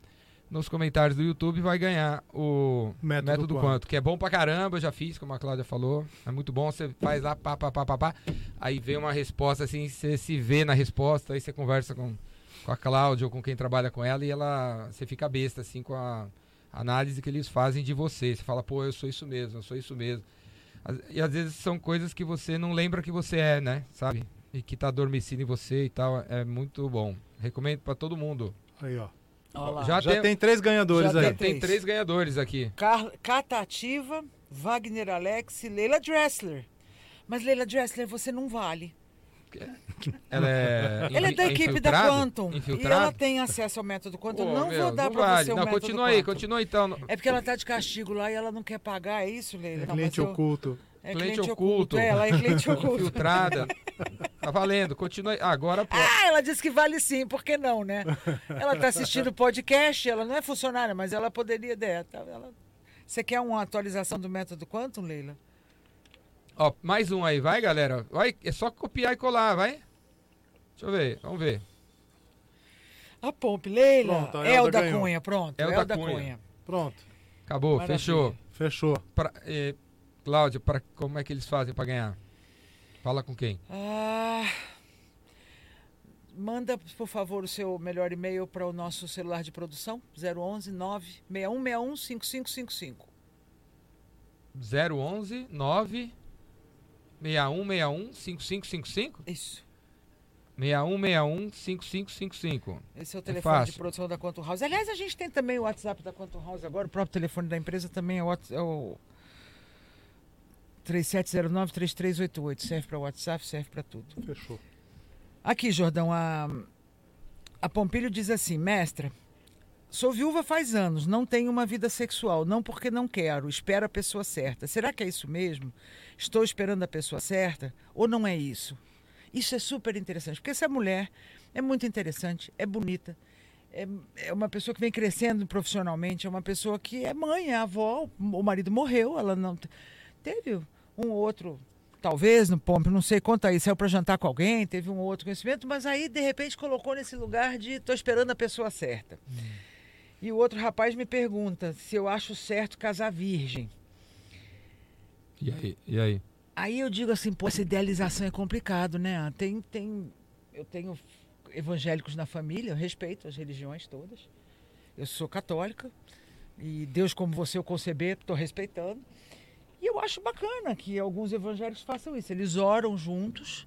nos comentários do YouTube vai ganhar o método, método quanto. quanto, que é bom pra caramba, eu já fiz, como a Cláudia falou. É muito bom, você faz lá, pá, pá, pá, pá, pá. Aí vem uma resposta assim, você se vê na resposta, aí você conversa com, com a Cláudia ou com quem trabalha com ela e ela você fica besta assim com a análise que eles fazem de você. Você fala, pô, eu sou isso mesmo, eu sou isso mesmo. E às vezes são coisas que você não lembra que você é, né? Sabe? E que tá adormecido em você e tal. É muito bom. Recomendo para todo mundo. Aí, ó. Já, já tem, tem, três ganhadores já aí. Tem, tem três ganhadores aqui. Car Catativa, Wagner Alex e Leila Dressler. Mas Leila Dressler, você não vale. Ela é, ela é da equipe da Quantum. E ela tem acesso ao método Quantum. Pô, não meu, vou dar não pra vale. você o não, método Continua aí, continua então. É porque ela tá de castigo lá e ela não quer pagar, é isso, Leila? É não, cliente oculto. É cliente, cliente oculto. oculto. É, ela é cliente oculto. Filtrada. Tá valendo, continua aí. Agora pô. Ah, ela disse que vale sim, por que não, né? Ela tá assistindo o podcast, ela não é funcionária, mas ela poderia. É, tá, ela... Você quer uma atualização do método Quantum, Leila? Ó, mais um aí, vai, galera. Vai, é só copiar e colar, vai. Deixa eu ver, vamos ver. A Pompe, Leila. Pronto, a Elda, Elda ganhou. Cunha, pronto. Elda Elda, Cunha. Cunha. Pronto, Acabou, Maravilha. fechou. fechou. Pra, eh, Cláudio, pra, como é que eles fazem pra ganhar? Fala com quem? Ah, manda, por favor, o seu melhor e-mail para o nosso celular de produção, 011 96161 5555. 011 9 6161 5555 Isso. 6161 5555. Esse é o É telefone de fácil. produção da Quantum House. Aliás, a gente tem também o WhatsApp da Quantum House agora, o próprio telefone da empresa também é o, é o 3709-3388. Serve para WhatsApp, serve para tudo. Fechou. Aqui, Jordão, a, a Pompilho diz assim, mestra, sou viúva faz anos, não tenho uma vida sexual, não porque não quero, espero a pessoa certa. Será que é isso mesmo? Estou esperando a pessoa certa? Ou não é isso? Isso é super interessante, porque essa mulher é muito interessante, é bonita, é, é uma pessoa que vem crescendo profissionalmente, é uma pessoa que é mãe, é avó, o marido morreu, ela não... te- Teve um ou outro talvez no Pompe, não sei, conta aí, saiu para jantar com alguém, teve um ou outro conhecimento, mas aí de repente colocou nesse lugar de tô esperando a pessoa certa. E o outro rapaz me pergunta se eu acho certo casar virgem. E aí? E aí? Aí eu digo assim, pô, essa idealização é complicado, né? Tem, tem, eu tenho evangélicos na família, eu respeito as religiões todas. Eu sou católica e Deus como você eu conceber, estou respeitando. E eu acho bacana que alguns evangélicos façam isso. Eles oram juntos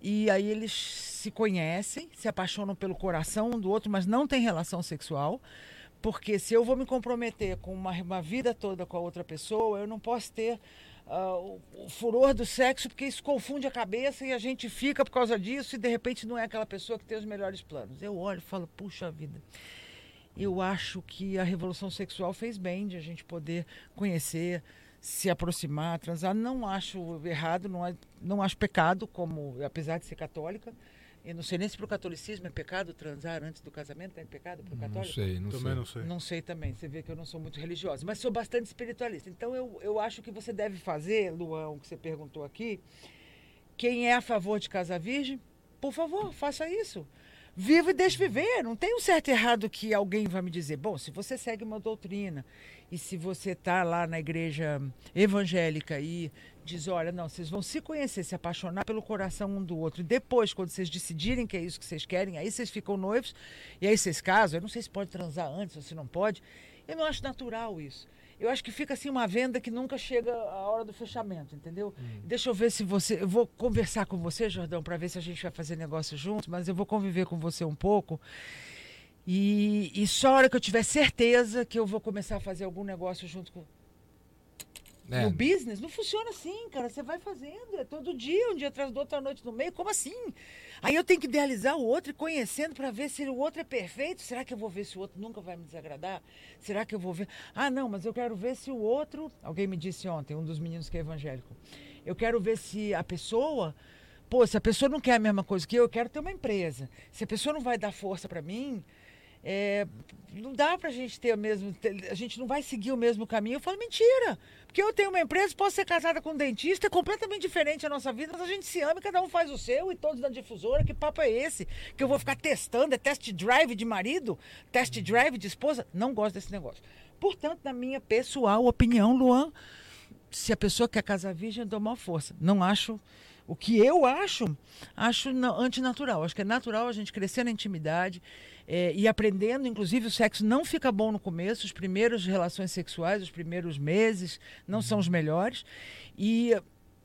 e aí eles se conhecem, se apaixonam pelo coração um do outro, mas não tem relação sexual. Porque se eu vou me comprometer com uma, uma vida toda com a outra pessoa, eu não posso ter ah, o, o furor do sexo, porque isso confunde a cabeça e a gente fica por causa disso e de repente não é aquela pessoa que tem os melhores planos. Eu olho e falo, puxa vida. Eu acho que a revolução sexual fez bem de a gente poder conhecer, se aproximar, transar. Não acho errado, não, não acho pecado, como apesar de ser católica. Eu não sei nem se para o catolicismo é pecado transar antes do casamento, é pecado para o Não católico? sei, não Também sei. não sei. Não sei também, você vê que eu não sou muito religiosa, mas sou bastante espiritualista. Então eu, eu acho que você deve fazer, Luan, o que você perguntou aqui. Quem é a favor de casa virgem, por favor, faça isso. Viva e deixe viver. Não tem um certo e errado que alguém vai me dizer. Bom, se você segue uma doutrina e se você está lá na igreja evangélica e diz, olha, não, vocês vão se conhecer, se apaixonar pelo coração um do outro. E depois, quando vocês decidirem que é isso que vocês querem, aí vocês ficam noivos e aí vocês casam. Eu não sei se pode transar antes ou se não pode. Eu não acho natural isso. Eu acho que fica assim uma venda que nunca chega a hora do fechamento, entendeu? Deixa eu ver se você. Eu vou conversar com você, Jordão, para ver se a gente vai fazer negócio juntos, mas eu vou conviver com você um pouco. E, e só a hora que eu tiver certeza que eu vou começar a fazer algum negócio junto com. É, No business não funciona assim, cara. Você vai fazendo, é todo dia, um dia atrás do outro, à noite no meio. Como assim? Aí eu tenho que idealizar o outro e conhecendo para ver se o outro é perfeito. Será que eu vou ver se o outro nunca vai me desagradar? Será que eu vou ver? Ah, não, mas eu quero ver se o outro. Alguém me disse ontem, um dos meninos que é evangélico. Eu quero ver se a pessoa. Pô, se a pessoa não quer a mesma coisa que eu, eu quero ter uma empresa. Se a pessoa não vai dar força para mim, é, não dá pra gente ter o mesmo. A gente não vai seguir o mesmo caminho. Eu falo, mentira! Porque eu tenho uma empresa, posso ser casada com um dentista, é completamente diferente a nossa vida, mas a gente se ama e cada um faz o seu e todos na difusora. Que papo é esse? Que eu vou ficar testando? É test drive de marido? Test drive de esposa? Não gosto desse negócio. Portanto, na minha pessoal opinião, Luan, se a pessoa quer casar virgem, eu dou maior força. Não acho. O que eu acho, acho na- antinatural. Acho que é natural a gente crescer na intimidade eh, e aprendendo. Inclusive, o sexo não fica bom no começo. Os primeiros relações sexuais, os primeiros meses, não são os melhores. E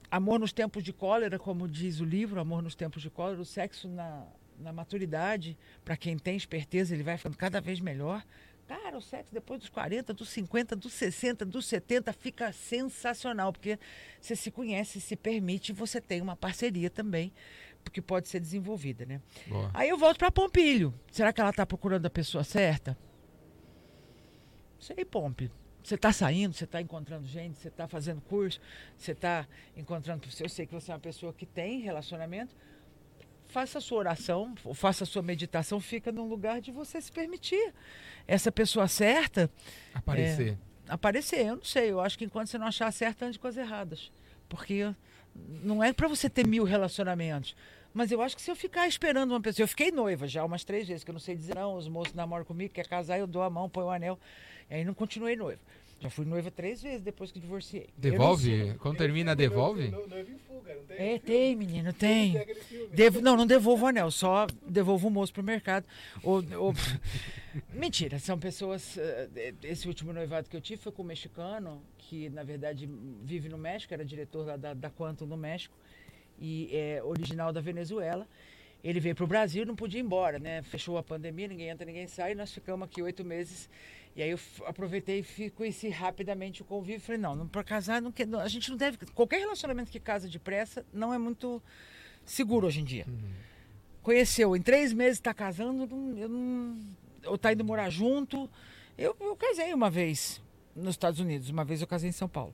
amor nos tempos de cólera, como diz o livro, amor nos tempos de cólera, o sexo na, na maturidade, para quem tem esperteza, ele vai ficando cada vez melhor. Cara, o sexo depois dos 40, dos 50, dos 60, dos 70 fica sensacional, porque você se conhece, se permite, você tem uma parceria também, porque pode ser desenvolvida, né? boa. Aí eu volto para Pompilho. Será que ela está procurando a pessoa certa? Sei, Pompe. Você está saindo, você está encontrando gente, você está fazendo curso, você está encontrando. Eu sei que você é uma pessoa que tem relacionamento. Faça a sua oração, faça a sua meditação, fica num lugar de você se permitir. Essa pessoa certa Aparecer. aparecer. Eu não sei, eu acho que enquanto você não achar certa, ande com as erradas. Porque Não é para você ter mil relacionamentos. Mas eu acho que se eu ficar esperando uma pessoa. Eu fiquei noiva já umas três vezes, que eu não sei dizer não. Os moços namoram comigo, quer casar, eu dou a mão, põe o anel. E aí não continuei noiva. Já fui noiva três vezes depois que divorciei. Devolve? Quando termina, devolve? Noivo em fuga, não tem? É, tem, menino, tem. Devo- não, não devolvo o anel, só devolvo o moço pro mercado. Ou, ou- Mentira, são pessoas. eh, Esse último noivado que eu tive foi com um mexicano, que na verdade vive no México, era diretor lá da, da Quantum no México, e é original da Venezuela. Ele veio para o Brasil, não podia ir embora, né? Fechou a pandemia, ninguém entra, ninguém sai. Nós ficamos aqui oito meses. E aí eu aproveitei e conheci rapidamente o convívio. Falei, não, não para casar, não a gente não deve. Qualquer relacionamento que casa depressa não é muito seguro hoje em dia. Conheceu, em três meses está casando, não- eu não, ou está indo morar junto. Eu, eu casei uma vez nos Estados Unidos, uma vez eu casei em São Paulo.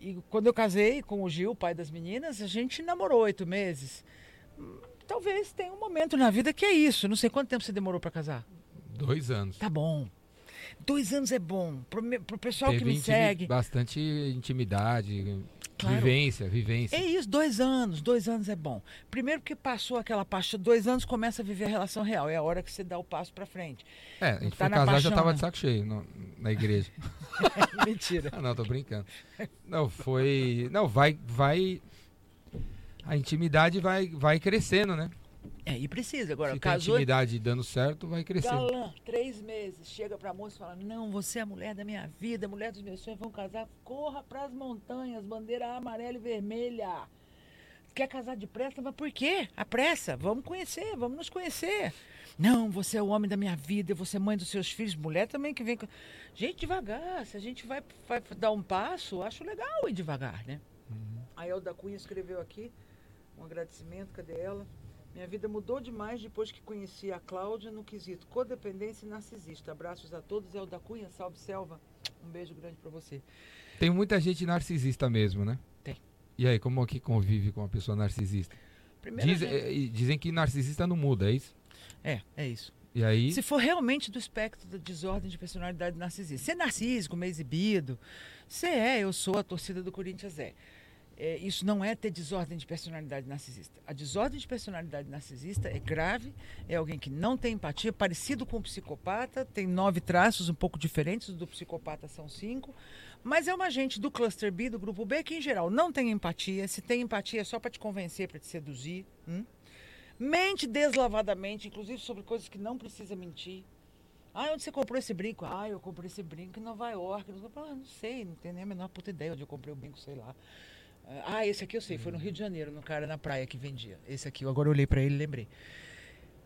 E quando eu casei com o Gil, pai das meninas, a gente namorou oito meses. Talvez tenha um momento na vida que é isso. Não sei quanto tempo você demorou para casar. Dois anos. Tá bom. Dois anos é bom. Pro, me- pro pessoal que Teve me intimi- segue. bastante intimidade, Claro. vivência, vivência. É isso, dois anos, dois anos é bom. Primeiro porque passou aquela paixão, dois anos começa a viver a relação real. É a hora que você dá o passo para frente. É, a gente Tá foi casar já tava né? de saco cheio no- na igreja. Mentira. ah, não, tô brincando. Não, foi. Não, vai. vai a intimidade vai, vai crescendo, né? É, e precisa. Agora, Se tem casou intimidade dando certo, vai crescendo. galã, três meses, chega pra moça e fala: Não, você é a mulher da minha vida, a mulher dos meus sonhos, vamos casar. Corra pras montanhas, bandeira amarela e vermelha. Quer casar depressa? Mas por quê? A pressa? Vamos conhecer, vamos nos conhecer. Não, você é o homem da minha vida, você é mãe dos seus filhos, mulher também que vem. Gente, devagar. Se a gente vai, vai dar um passo, acho legal ir devagar, né? A Elda Cunha escreveu aqui um agradecimento, cadê ela? Minha vida mudou demais depois que conheci a Cláudia no quesito codependência e narcisista. Abraços a todos, Elda Cunha, salve selva. Um beijo grande pra você. Tem muita gente narcisista mesmo, né? Tem. E aí, como é que convive com uma pessoa narcisista? Diz- gente- é, dizem que narcisista não muda, é isso? é, é isso. E aí. Se for realmente do espectro da desordem de personalidade narcisista. Você é narcísico, meio exibido. Você é, eu sou, a torcida do Corinthians é. É, isso não é ter desordem de personalidade narcisista. A desordem de personalidade narcisista é grave, é alguém que não tem empatia, parecido com o psicopata, tem nove traços um pouco diferentes, do psicopata são cinco, mas é uma gente do cluster B, do grupo B, que em geral não tem empatia. Se tem empatia é só para te convencer, para te seduzir. hum? Mente deslavadamente, inclusive sobre coisas que não precisa mentir. Ah, onde você comprou esse brinco? Ah, eu comprei esse brinco em Nova York. Ah, não sei, não tenho nem a menor puta ideia onde eu comprei o brinco, sei lá. Ah, esse aqui eu sei, foi no Rio de Janeiro, no cara na praia que vendia. Esse aqui, eu agora olhei para ele e lembrei.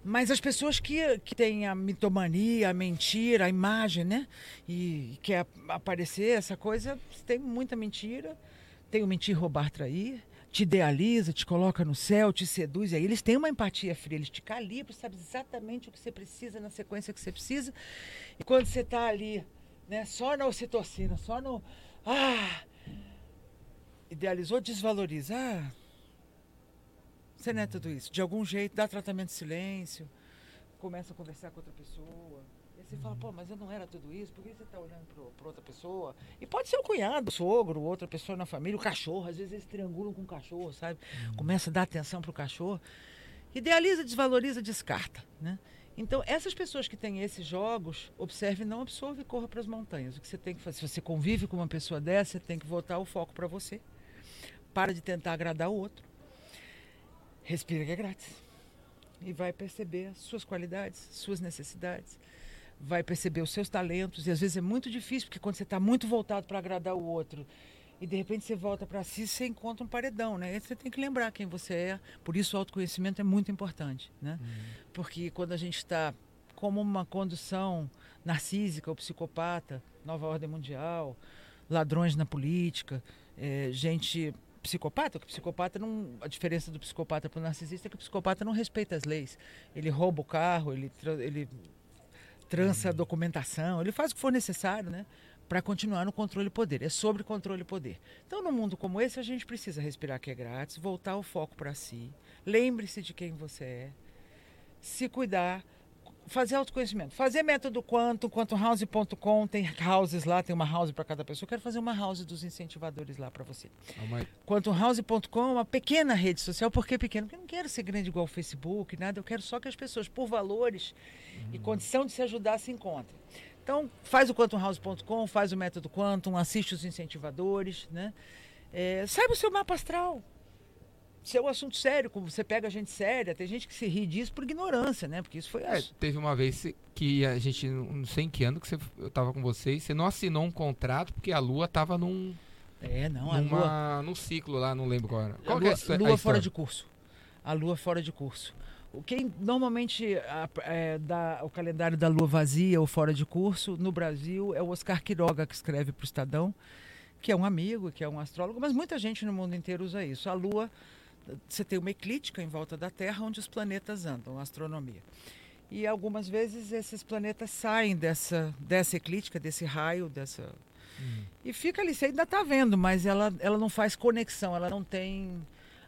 Mas as pessoas que, que têm a mitomania, a mentira, a imagem, né? E, quer ap- aparecer, essa coisa, tem muita mentira. Tem o mentir, roubar, trair. Te idealiza, te coloca no céu, te seduz. E aí eles têm uma empatia fria, eles te calibram, sabem exatamente o que você precisa, na sequência que você precisa. E quando você está ali, né, só na ocitocina, só no. Ah! Idealizou, desvaloriza. Ah, você não é tudo isso. De algum jeito, dá tratamento de silêncio, começa a conversar com outra pessoa. E você fala, pô, mas eu não era tudo isso, por que você está olhando para outra pessoa? E pode ser o cunhado, o sogro, outra pessoa na família, o cachorro, às vezes eles triangulam com o cachorro, sabe? Começa a dar atenção para o cachorro. Idealiza, desvaloriza, descarta. Né? Então, essas pessoas que têm esses jogos, observe, não absorve e corra para as montanhas. O que você tem que fazer? Se você convive com uma pessoa dessa, você tem que voltar o foco para você. Para de tentar agradar o outro. Respira que é grátis. E vai perceber as suas qualidades, suas necessidades. Vai perceber os seus talentos. E às vezes é muito difícil, porque quando você está muito voltado para agradar o outro, e de repente você volta para si, você encontra um paredão, né? E você tem que lembrar quem você é. Por isso o autoconhecimento é muito importante, né? Porque quando a gente está como uma condução narcísica ou psicopata, nova ordem mundial, ladrões na política, eh, gente psicopata, que o psicopata não, a diferença do psicopata para o narcisista é que o psicopata não respeita as leis. Ele rouba o carro, ele ele trança a documentação, ele faz o que for necessário, né? Para continuar no controle e poder. É sobre controle e poder. Então, num mundo como esse, a gente precisa respirar que é grátis, voltar o foco para si. Lembre-se de quem você é. Se cuidar, fazer autoconhecimento. Fazer método quanto, quantohouse.com, tem houses lá, tem uma house para cada pessoa. Eu quero fazer uma house dos incentivadores lá para você. Uma- Quantohouse.com é uma pequena rede social. Por que pequena? Porque eu não quero ser grande igual o Facebook, nada. Eu quero só que as pessoas, por valores e condição de se ajudar, se encontrem. Então, faz o quantumhouse.com, faz o método Quantum, assiste os incentivadores, né? É, saiba o seu mapa astral. Se é um assunto sério, como você pega gente séria, tem gente que se ri disso por ignorância, né? Porque isso foi É, isso. teve uma vez que a gente, não sei em que ano que você, eu tava com vocês, você não assinou um contrato porque a Lua tava num, É, não, a numa, lua, num ciclo lá, não lembro qual era. a Qual que é lua, a histó- a lua fora de curso. A lua fora de curso. O Quem normalmente a- é, dá o calendário da lua vazia ou fora de curso no Brasil é o Oscar Quiroga, que escreve para o Estadão, que é um amigo, que é um astrólogo, mas muita gente no mundo inteiro usa isso. A lua, você tem uma eclíptica em volta da Terra onde os planetas andam, a astronomia. E algumas vezes esses planetas saem dessa, dessa eclíptica, desse raio, dessa. Hum. E fica ali, você ainda está vendo, mas ela, ela não faz conexão, ela não tem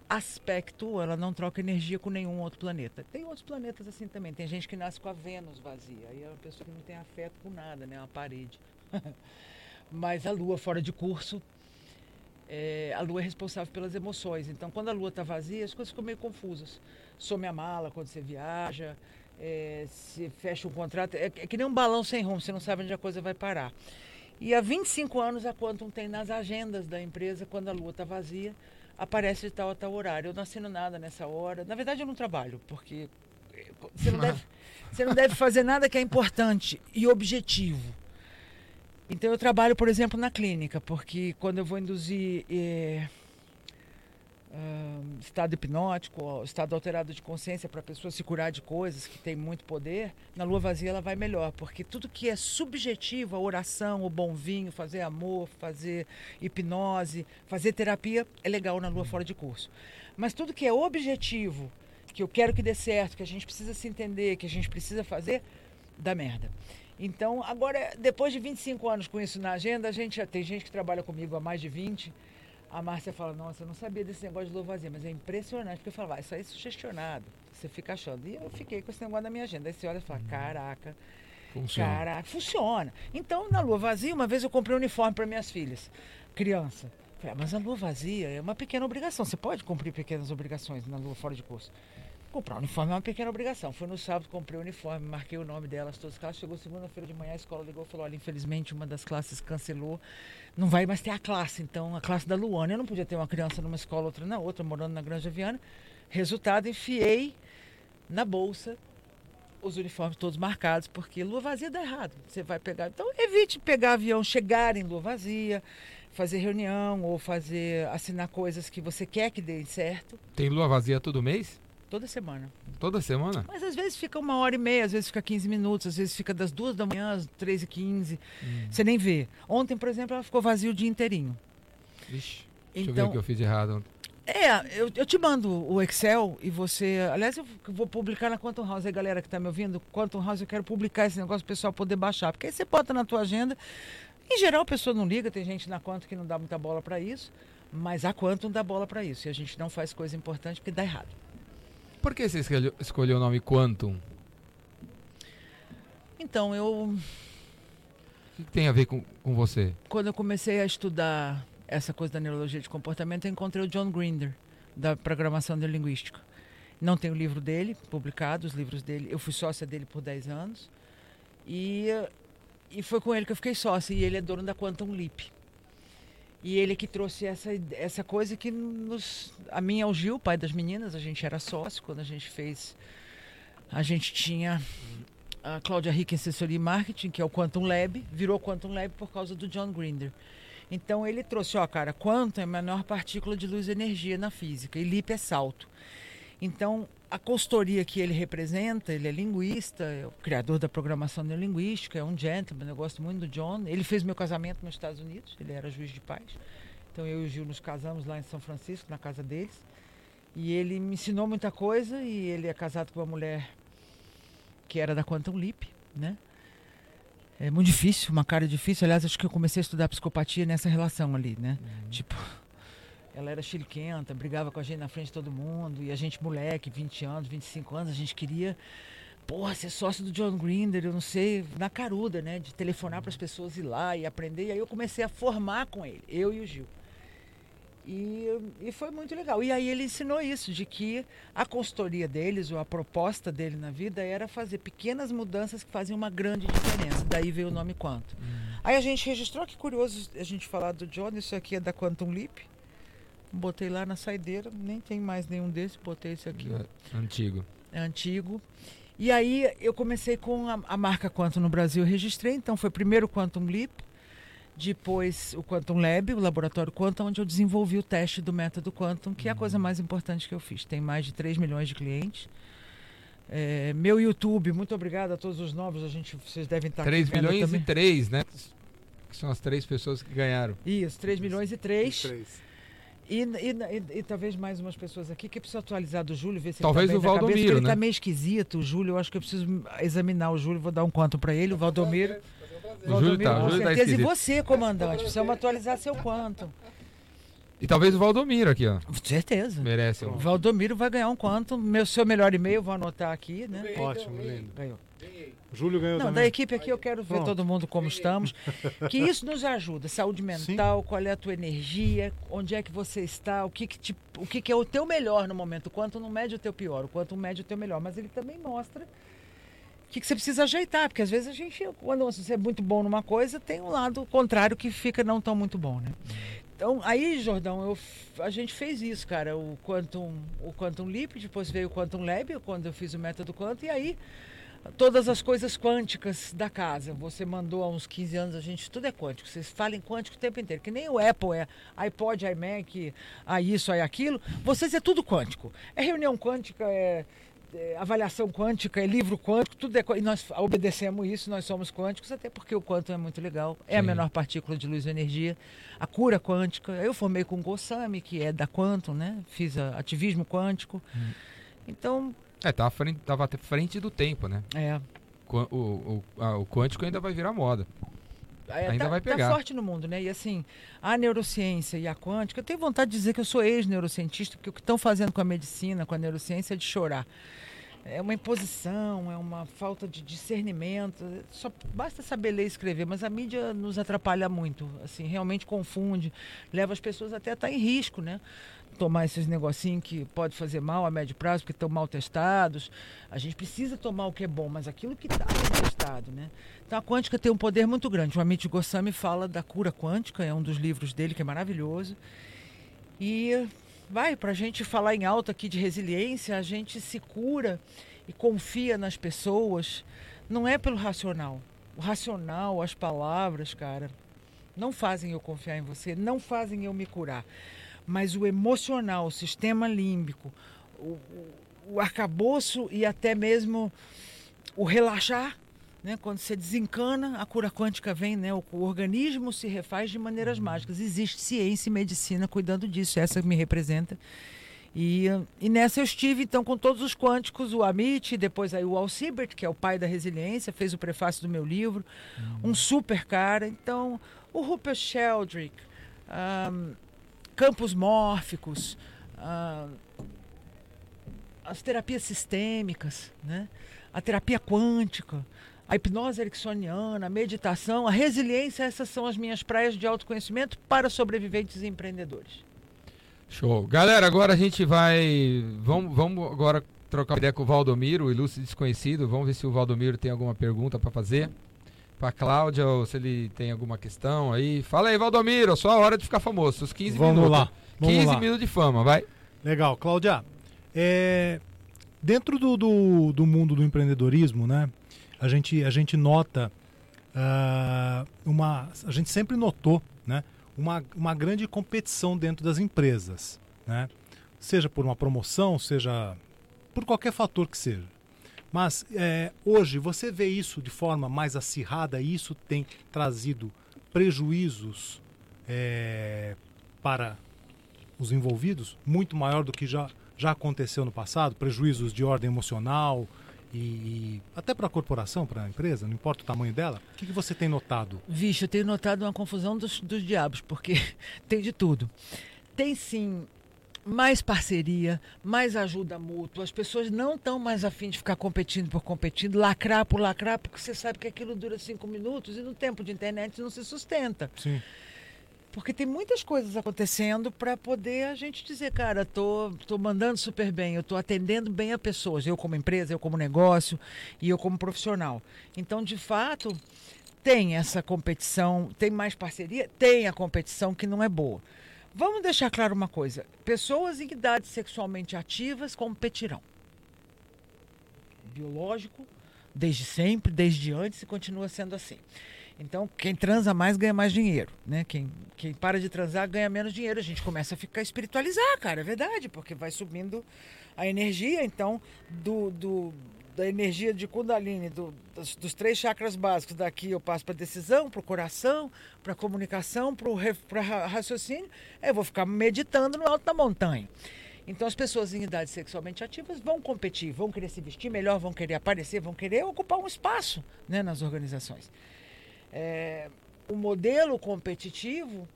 aspecto, ela não troca energia com nenhum outro planeta. Tem outros planetas assim também. Tem gente que nasce com a Vênus vazia. Aí é uma pessoa que não tem afeto com nada, né? Uma parede. Mas a Lua fora de curso, é, a Lua é responsável pelas emoções. Então, quando a Lua está vazia, as coisas ficam meio confusas. Some a mala quando você viaja, é, se fecha um contrato. É, é que nem um balão sem rumo, você não sabe onde a coisa vai parar. E há 25 anos a Quantum tem nas agendas da empresa, quando a Lua está vazia, aparece de tal a tal horário. Eu não assino nada nessa hora. Na verdade, eu não trabalho, porque eh, você não deve, você não deve fazer nada que é importante e objetivo. Então, eu trabalho, por exemplo, na clínica, porque quando eu vou induzir ah, estado hipnótico, estado alterado de consciência para a pessoa se curar de coisas que tem muito poder, na lua vazia ela vai melhor, porque tudo que é subjetivo, a oração, o bom vinho, fazer amor, fazer hipnose, fazer terapia, é legal na lua fora de curso. Mas tudo que é objetivo, que eu quero que dê certo, que a gente precisa se entender, que a gente precisa fazer, dá merda. Então, agora, depois de 25 anos com isso na agenda, a gente já tem gente que trabalha comigo há mais de 20. A Márcia fala, nossa, eu não sabia desse negócio de lua vazia, mas é impressionante, porque eu falo, vai, isso aí é sugestionado. Você fica achando. E eu fiquei com esse negócio na minha agenda. Aí você olha e fala, caraca, Funciona. Caraca, funciona. Então, na lua vazia, uma vez eu comprei um uniforme para minhas filhas, criança. Falei, ah, mas a lua vazia é uma pequena obrigação. Você pode cumprir pequenas obrigações na lua fora de curso. Comprar um uniforme é uma pequena obrigação. Fui no sábado, comprei o uniforme, marquei o nome delas, todas as classes. Chegou segunda-feira de manhã, a escola ligou e falou: olha, infelizmente uma das classes cancelou. Não vai mais ter a classe. Então, a classe da Luana. Eu não podia ter uma criança numa escola, outra na outra, morando na Granja Viana. Resultado, enfiei na bolsa os uniformes todos marcados, porque lua vazia dá errado. Você vai pegar. Então, evite pegar avião, chegar em lua vazia, fazer reunião ou fazer assinar coisas que você quer que dê certo Tem lua vazia todo mês? Toda semana. Toda semana? Mas às vezes fica uma hora e meia, às vezes fica 15 minutos, às vezes fica das duas da manhã às três e 15 Você nem vê. Ontem, por exemplo, ela ficou vazia o dia inteirinho. Vixe. Deixa eu ver Então, o que eu fiz de errado. ontem. É, eu, eu te mando o Excel e você. Aliás, eu vou publicar na Quantum House. Aí, galera que está me ouvindo, Quantum House, eu quero publicar esse negócio para o pessoal poder baixar. Porque aí você bota na tua agenda. Em geral, a pessoa não liga, tem gente na Quantum que não dá muita bola para isso. Mas a Quantum dá bola para isso. E a gente não faz coisa importante porque dá errado. Por que você escolheu, escolheu o nome Quantum? Então, eu. O que que tem a ver com, com você? Quando eu comecei a estudar essa coisa da neurologia de comportamento, eu encontrei o John Grinder, da programação neurolinguística. Não tem o livro dele, publicado, os livros dele. Eu fui sócia dele por 10 anos. E, e foi com ele que eu fiquei sócia. E ele é dono da Quantum Leap. E ele que trouxe essa, essa coisa que nos. A minha é o Gil, pai das meninas, a gente era sócio quando a gente fez. A gente tinha a Cláudia Rick em assessoria e marketing, que é o Quantum Lab, virou Quantum Lab por causa do John Grinder. Então ele trouxe, ó, cara, quantum é a menor partícula de luz e energia na física, e LIP é salto. Então, a consultoria que ele representa, ele é linguista, é o criador da programação neurolinguística, é um gentleman, eu gosto muito do John. Ele fez meu casamento nos Estados Unidos, ele era juiz de paz. Então eu e o Gil nos casamos lá em São Francisco, na casa deles. E ele me ensinou muita coisa e ele é casado com uma mulher que era da Quantum Leap, né? É muito difícil, uma cara difícil. Aliás, acho que eu comecei a estudar psicopatia nessa relação ali, né? Tipo, ela era chiliquenta, brigava com a gente na frente de todo mundo, e a gente, moleque, 20 anos, 25 anos, a gente queria porra, ser sócio do John Grinder, eu não sei, na caruda, né? De telefonar para as pessoas ir lá e aprender. E aí eu comecei a formar com ele, eu e o Gil. E, e foi muito legal. E aí ele ensinou isso, de que a consultoria deles, ou a proposta dele na vida, era fazer pequenas mudanças que faziam uma grande diferença. Daí veio o nome Quanto. Aí a gente registrou, que curioso a gente falar do John, isso aqui é da Quantum Leap. Botei lá na saideira, nem tem mais nenhum desses, botei esse aqui. É, Antigo. É antigo. E aí eu comecei com a, a marca Quantum no Brasil, eu registrei, então foi primeiro o Quantum Leap, depois o Quantum Lab, o laboratório Quantum, onde eu desenvolvi o teste do método Quantum, que é a coisa mais importante que eu fiz. Tem mais de 3 milhões de clientes. É, meu YouTube, muito obrigado a todos os novos, a gente, vocês devem estar 3 aqui vendo milhões também. e 3, né? Que são as três pessoas que ganharam. Isso, 3 milhões e 3. Três. E, e, e- e talvez mais umas pessoas aqui que eu preciso atualizar do Júlio, ver se Talvez ele o tá bem da cabeça, Valdomiro, porque ele né? tá meio esquisito, o Júlio, eu acho que eu preciso examinar o Júlio, vou dar um conto para ele, o Valdomiro. O Júlio tá, o com Júlio tá certeza. e esquisito. você, comandante, precisamos atualizar seu quanto. E talvez o Valdomiro aqui, ó. Certeza. Merece. um. O Valdomiro vai ganhar um quanto. Meu, seu melhor e-mail, vou anotar aqui, né? Ótimo, lindo. Ganhou. Júlio ganhou Não, da também. equipe aqui eu quero ver Pronto. todo mundo como estamos. Que isso nos ajuda. Saúde mental, qual é a tua energia, onde é que você está, o que, que, te- o que, que é o teu melhor no momento. O quanto não mede o teu pior, o quanto mede o teu melhor. Mas ele também mostra o que, que você precisa ajeitar. Porque às vezes a gente, quando você é muito bom numa coisa, tem um lado contrário que fica não tão muito bom, né? Então, aí, Jordão, eu a gente fez isso, cara. O Quantum, o Quantum Leap, depois veio o Quantum Lab, quando eu fiz o método Quantum, e aí todas as coisas quânticas da casa. Você mandou há uns 15 anos, a gente, tudo é quântico. Vocês falam em quântico o tempo inteiro. Que nem o Apple é iPod, iMac, a isso, aí aquilo. Vocês é tudo quântico. É reunião quântica, é, é avaliação quântica, é livro quântico, tudo é quântico. E nós obedecemos isso, nós somos quânticos, até porque o quantum é muito legal. É a Sim. menor partícula de luz e energia. A cura quântica. Eu formei com o Goswami, que é da Quantum, né? Fiz a- ativismo quântico. Então, É, tava, frente, tava até frente do tempo, né? é, O, o, a- o quântico ainda vai virar moda. É, Ainda tá, vai pegar. tá forte no mundo, né? E assim, a neurociência e a quântica, eu tenho vontade de dizer que eu sou ex-neurocientista, porque o que estão fazendo com a medicina, com a neurociência, é de chorar. É uma imposição, é uma falta de discernimento. Só basta saber ler e escrever, mas a mídia nos atrapalha muito. Assim, realmente confunde, leva as pessoas até a estar em risco, né? Tomar esses negocinhos que pode fazer mal a médio prazo, porque estão mal testados. A gente precisa tomar o que é bom, mas aquilo que está testado, né? Então a quântica tem um poder muito grande. O Amit Goswami fala da cura quântica, é um dos livros dele que é maravilhoso. E vai, para a gente falar em alta aqui de resiliência, a gente se cura e confia nas pessoas, não é pelo racional. O racional, as palavras, cara, não fazem eu confiar em você, não fazem eu me curar. Mas o emocional, o sistema límbico, o, o, o arcabouço e até mesmo o relaxar, né? Quando você desencana, a cura quântica vem, né? O, o organismo se refaz de maneiras mágicas. Existe ciência e medicina cuidando disso. Essa me representa. E, e nessa eu estive, então, com todos os quânticos, o Amit, depois aí o Al Siebert, que é o pai da resiliência, fez o prefácio do meu livro, um super cara. Então, o Rupert Sheldrake, ahm, campos mórficos, ah, as terapias sistêmicas, né? a terapia quântica, a hipnose ericksoniana, a meditação, a resiliência, essas são as minhas praias de autoconhecimento para sobreviventes e empreendedores. Show. Galera, agora a gente vai. Vamos, vamos agora trocar uma ideia com o Valdomiro, o ilustre desconhecido. Vamos ver se o Valdomiro tem alguma pergunta para fazer. Pra Cláudia, ou se ele tem alguma questão aí. Fala aí, Valdomiro, só a hora de ficar famoso. Seus 15 Vamos minutos. lá. Vamos 15 lá. minutos de fama, vai. Legal, Cláudia. É, dentro do, do, do mundo do empreendedorismo, né? A gente, a gente nota ah, uma. A gente sempre notou, né? Uma, uma grande competição dentro das empresas, né? Seja por uma promoção, seja por qualquer fator que seja. Mas é, hoje você vê isso de forma mais acirrada e isso tem trazido prejuízos é, para os envolvidos muito maior do que já, já aconteceu no passado, prejuízos de ordem emocional e, e até para a corporação, para a empresa, não importa o tamanho dela. O que, que você tem notado? Vixe, eu tenho notado uma confusão dos, dos diabos, porque tem de tudo. Tem sim mais parceria, mais ajuda mútua. As pessoas não estão mais afim de ficar competindo por competindo, lacrar por lacrar, porque você sabe que aquilo dura cinco minutos e no tempo de internet não se sustenta. Sim. Porque tem muitas coisas acontecendo para poder a gente dizer, cara, tô, tô mandando super bem, eu tô atendendo bem a pessoas, eu como empresa, eu como negócio e eu como profissional. Então, de fato, tem essa competição, tem mais parceria, tem a competição que não é boa. Vamos deixar claro uma coisa: pessoas em idades sexualmente ativas competirão. Biológico, desde sempre, desde antes e continua sendo assim. Então, quem transa mais ganha mais dinheiro, né? Quem, quem para de transar ganha menos dinheiro. A gente começa a ficar espiritualizar, cara, é verdade, porque vai subindo a energia, então, do, do da energia de Kundalini, do, dos, dos, três chakras básicos, daqui eu passo para decisão, para o coração, para comunicação, para raciocínio, eu vou ficar meditando no alto da montanha. Então as pessoas em idades sexualmente ativas vão competir, vão querer se vestir melhor, vão querer aparecer, vão querer ocupar um espaço né, nas organizações. É, o modelo competitivo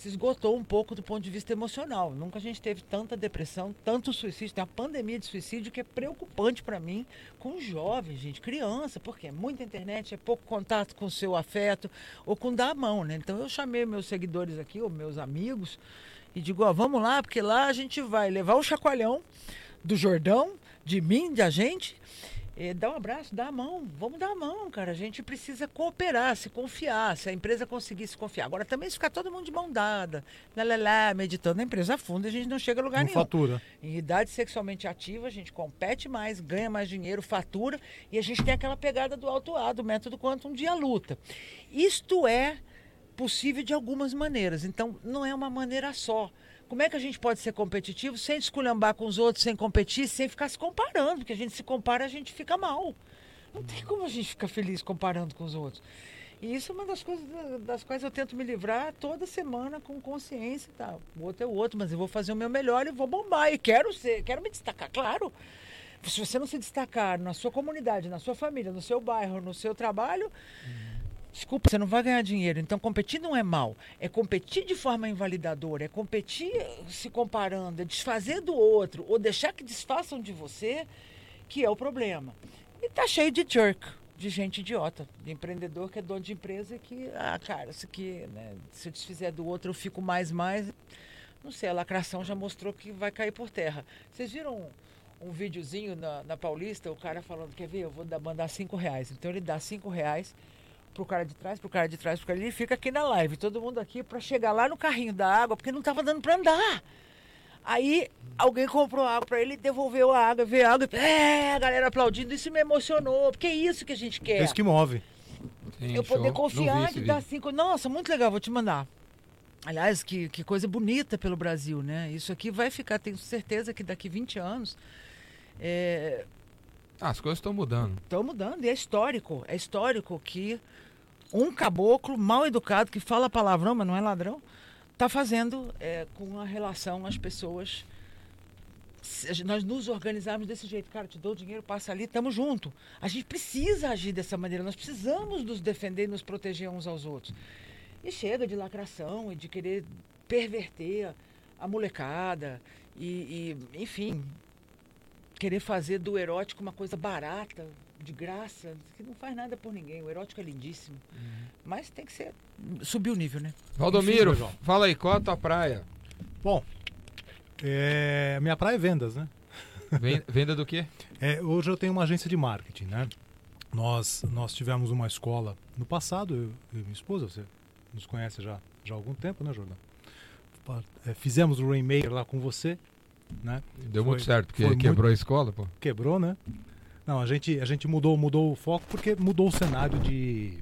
se esgotou um pouco do ponto de vista emocional. Nunca a gente teve tanta depressão, tanto suicídio, tem uma pandemia de suicídio que é preocupante para mim com jovens, gente, criança, porque é muita internet, é pouco contato com o seu afeto ou com dar a mão, né? Então eu chamei meus seguidores aqui, ou meus amigos, e digo, ó, vamos lá, porque lá a gente vai levar o chacoalhão do Jordão, de mim, de a gente, é, dá um abraço, dá a mão. Vamos dar a mão, cara. A gente precisa cooperar, se confiar. Se a empresa conseguir se confiar. Agora também se ficar todo mundo de mão dada, lá, lá, lá, meditando, a empresa afunda a gente não chega a lugar não nenhum. fatura. Em idade sexualmente ativa, a gente compete mais, ganha mais dinheiro, fatura e a gente tem aquela pegada do alto A, do método quantum de a luta. Isto é possível de algumas maneiras. Então, não é uma maneira só. Como é que a gente pode ser competitivo sem esculhambar com os outros, sem competir, sem ficar se comparando? Porque a gente se compara, a gente fica mal. Não tem como a gente ficar feliz comparando com os outros. E isso é uma das coisas das quais eu tento me livrar toda semana com consciência. Tá? O outro é o outro, mas eu vou fazer o meu melhor e vou bombar. E quero ser, quero me destacar, claro. Se você não se destacar na sua comunidade, na sua família, no seu bairro, no seu trabalho, uhum Desculpa, você não vai ganhar dinheiro. Então, competir não é mal. É competir de forma invalidadora, é competir se comparando, é desfazer do outro, ou deixar que desfaçam de você, que é o problema. E tá cheio de jerk, de gente idiota, de empreendedor que é dono de empresa que, ah, cara, isso aqui, né, se eu desfizer do outro, eu fico mais, mais. Não sei, a lacração já mostrou que vai cair por terra. Vocês viram um, videozinho na, na Paulista, o cara falando, quer ver, eu vou dar, mandar cinco reais. Então ele dá cinco reais pro cara de trás, pro cara de trás, pro cara ele fica aqui na live, todo mundo aqui para chegar lá no carrinho da água, porque não tava dando para andar. Aí alguém comprou água para ele, devolveu a água, veio a água, é, a galera aplaudindo, isso me emocionou, porque é isso que a gente quer. É isso que move. Sim, eu show. poder confiar de dar cinco. Nossa, muito legal, vou te mandar. Aliás, que, que coisa bonita pelo Brasil, né? Isso aqui vai ficar, tenho certeza que daqui 20 anos. É... Ah, as coisas estão mudando. Estão mudando, e é histórico. É histórico que um caboclo mal educado que fala palavrão, mas não é ladrão, está fazendo é, com a relação às pessoas. Nós nos organizarmos desse jeito, cara, te dou dinheiro, passa ali, estamos junto. A gente precisa agir dessa maneira, nós precisamos nos defender e nos proteger uns aos outros. E chega de lacração e de querer perverter a molecada e, e enfim, querer fazer do erótico uma coisa barata, de graça, que não faz nada por ninguém. O erótico é lindíssimo. Uhum. Mas tem que ser. subir o nível, né? Valdomiro, Enfim, fala aí, qual a tua praia? Bom, é, minha praia é vendas, né? Venda do quê? É, hoje eu tenho uma agência de marketing, né? Nós, nós tivemos uma escola no passado, eu, eu e minha esposa, você nos conhece já, já há algum tempo, né, Jordão? É, fizemos o Rainmaker lá com você, né? Deu foi, muito certo, porque quebrou muito... a escola, pô. Quebrou, né? Não, a gente, a gente mudou, mudou o foco porque mudou o cenário de,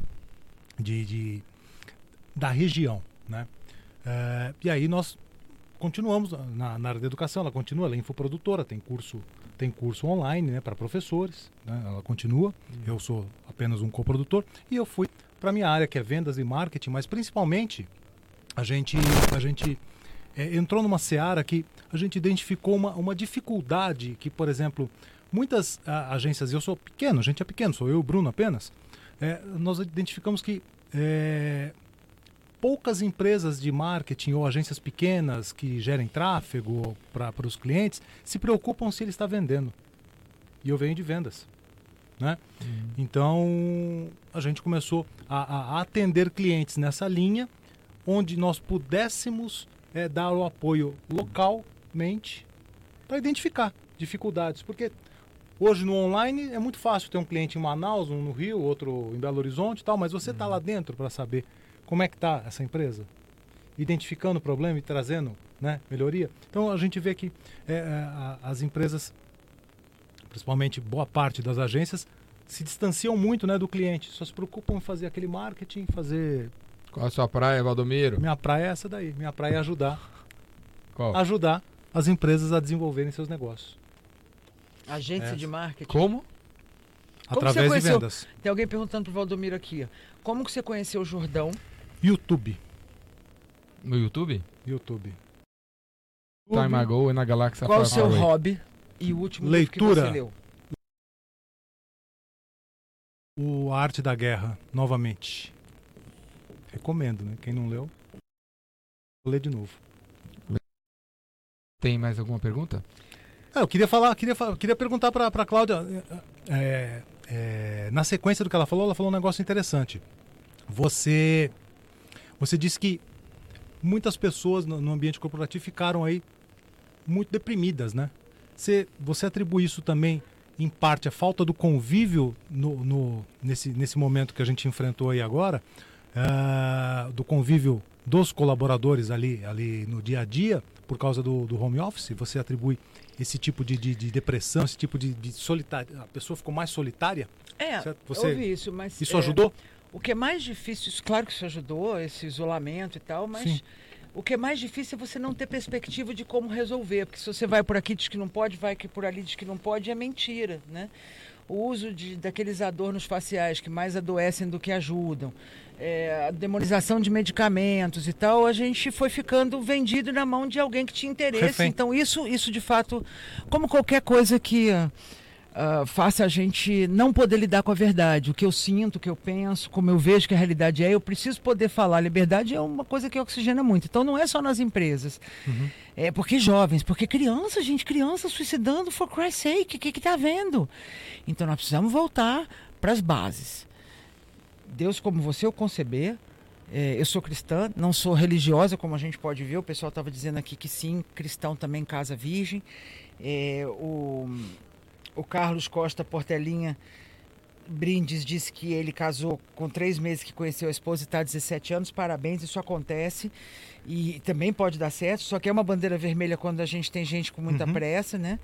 de, de da região, né? É, e aí nós continuamos na, na área da educação, ela continua, ela é infoprodutora, tem curso, tem curso online né, para professores, né, ela continua, uhum. eu sou apenas um coprodutor, e eu fui para minha área que é vendas e marketing, mas principalmente a gente, a gente é, entrou numa seara que a gente identificou uma, uma dificuldade que, por exemplo, Muitas a, agências, eu sou pequeno, a gente é pequeno, sou eu Bruno apenas, é, nós identificamos que é, poucas empresas de marketing ou agências pequenas que gerem tráfego para os clientes se preocupam se ele está vendendo. E eu venho de vendas. Né? Então a gente começou a, a, atender clientes nessa linha, onde nós pudéssemos é, dar o apoio localmente para identificar dificuldades. Porque hoje no online é muito fácil ter um cliente em Manaus, um no Rio, outro em Belo Horizonte tal, mas você está lá dentro para saber como é que está essa empresa, identificando o problema e trazendo né, melhoria. Então a gente vê que é, é as empresas principalmente boa parte das agências, se distanciam muito né, do cliente. Só se preocupam em fazer aquele marketing, fazer. Qual a sua praia, Valdomiro? Minha praia é essa daí. Minha praia é ajudar. Qual? Ajudar as empresas a desenvolverem seus negócios. Agência de marketing. Como? Através de vendas. Tem alguém perguntando pro Valdomiro aqui. Como que você conheceu o Jordão? YouTube. No YouTube? YouTube. Time Ago e na Galáxia Qual o seu hobby? E o último Leitura. que você leu? O Arte da Guerra, novamente. Recomendo, né? Quem não leu, vou ler de novo. Tem mais alguma pergunta? É, eu queria falar, queria, queria perguntar para a Cláudia. É, é, na sequência do que ela falou, ela falou um negócio interessante. Você, você disse que muitas pessoas no, no ambiente corporativo ficaram aí muito deprimidas, né? Você, você atribui isso também, em parte, à falta do convívio no, no nesse, nesse momento que a gente enfrentou aí agora, uh, do convívio dos colaboradores ali, ali no dia a dia, por causa do, do home office? Você atribui esse tipo de, de, de depressão, esse tipo de, de solitária? A pessoa ficou mais solitária? É, você, ouvi isso, mas... Isso é, ajudou? O que é mais difícil, claro que isso ajudou, esse isolamento e tal, mas... Sim o que é mais difícil é você não ter perspectiva de como resolver, porque se você vai por aqui diz que não pode, vai que por ali diz que não pode, é mentira, né? O uso de, daqueles adornos faciais que mais adoecem do que ajudam, é, a demonização de medicamentos e tal, a gente foi ficando vendido na mão de alguém que tinha interesse. Então isso, isso de fato, como qualquer coisa que uh, faça a gente não poder lidar com a verdade. O que eu sinto, o que eu penso, como eu vejo que a realidade é, eu preciso poder falar. Liberdade é uma coisa que oxigena muito. Então não é só nas empresas. Uhum. É porque jovens, porque crianças, gente, crianças suicidando for Christ's sake, o que está vendo? Então nós precisamos voltar para as bases. Deus como você o conceber, é, eu sou cristã, não sou religiosa, como a gente pode ver. O pessoal estava dizendo aqui que sim, cristão também casa virgem. É, o, o Carlos Costa Portelinha Brindes disse que ele casou com três meses que conheceu a esposa e está há 17 anos. Parabéns, isso acontece e também pode dar certo. Só que é uma bandeira vermelha quando a gente tem gente com muita uhum. pressa, né?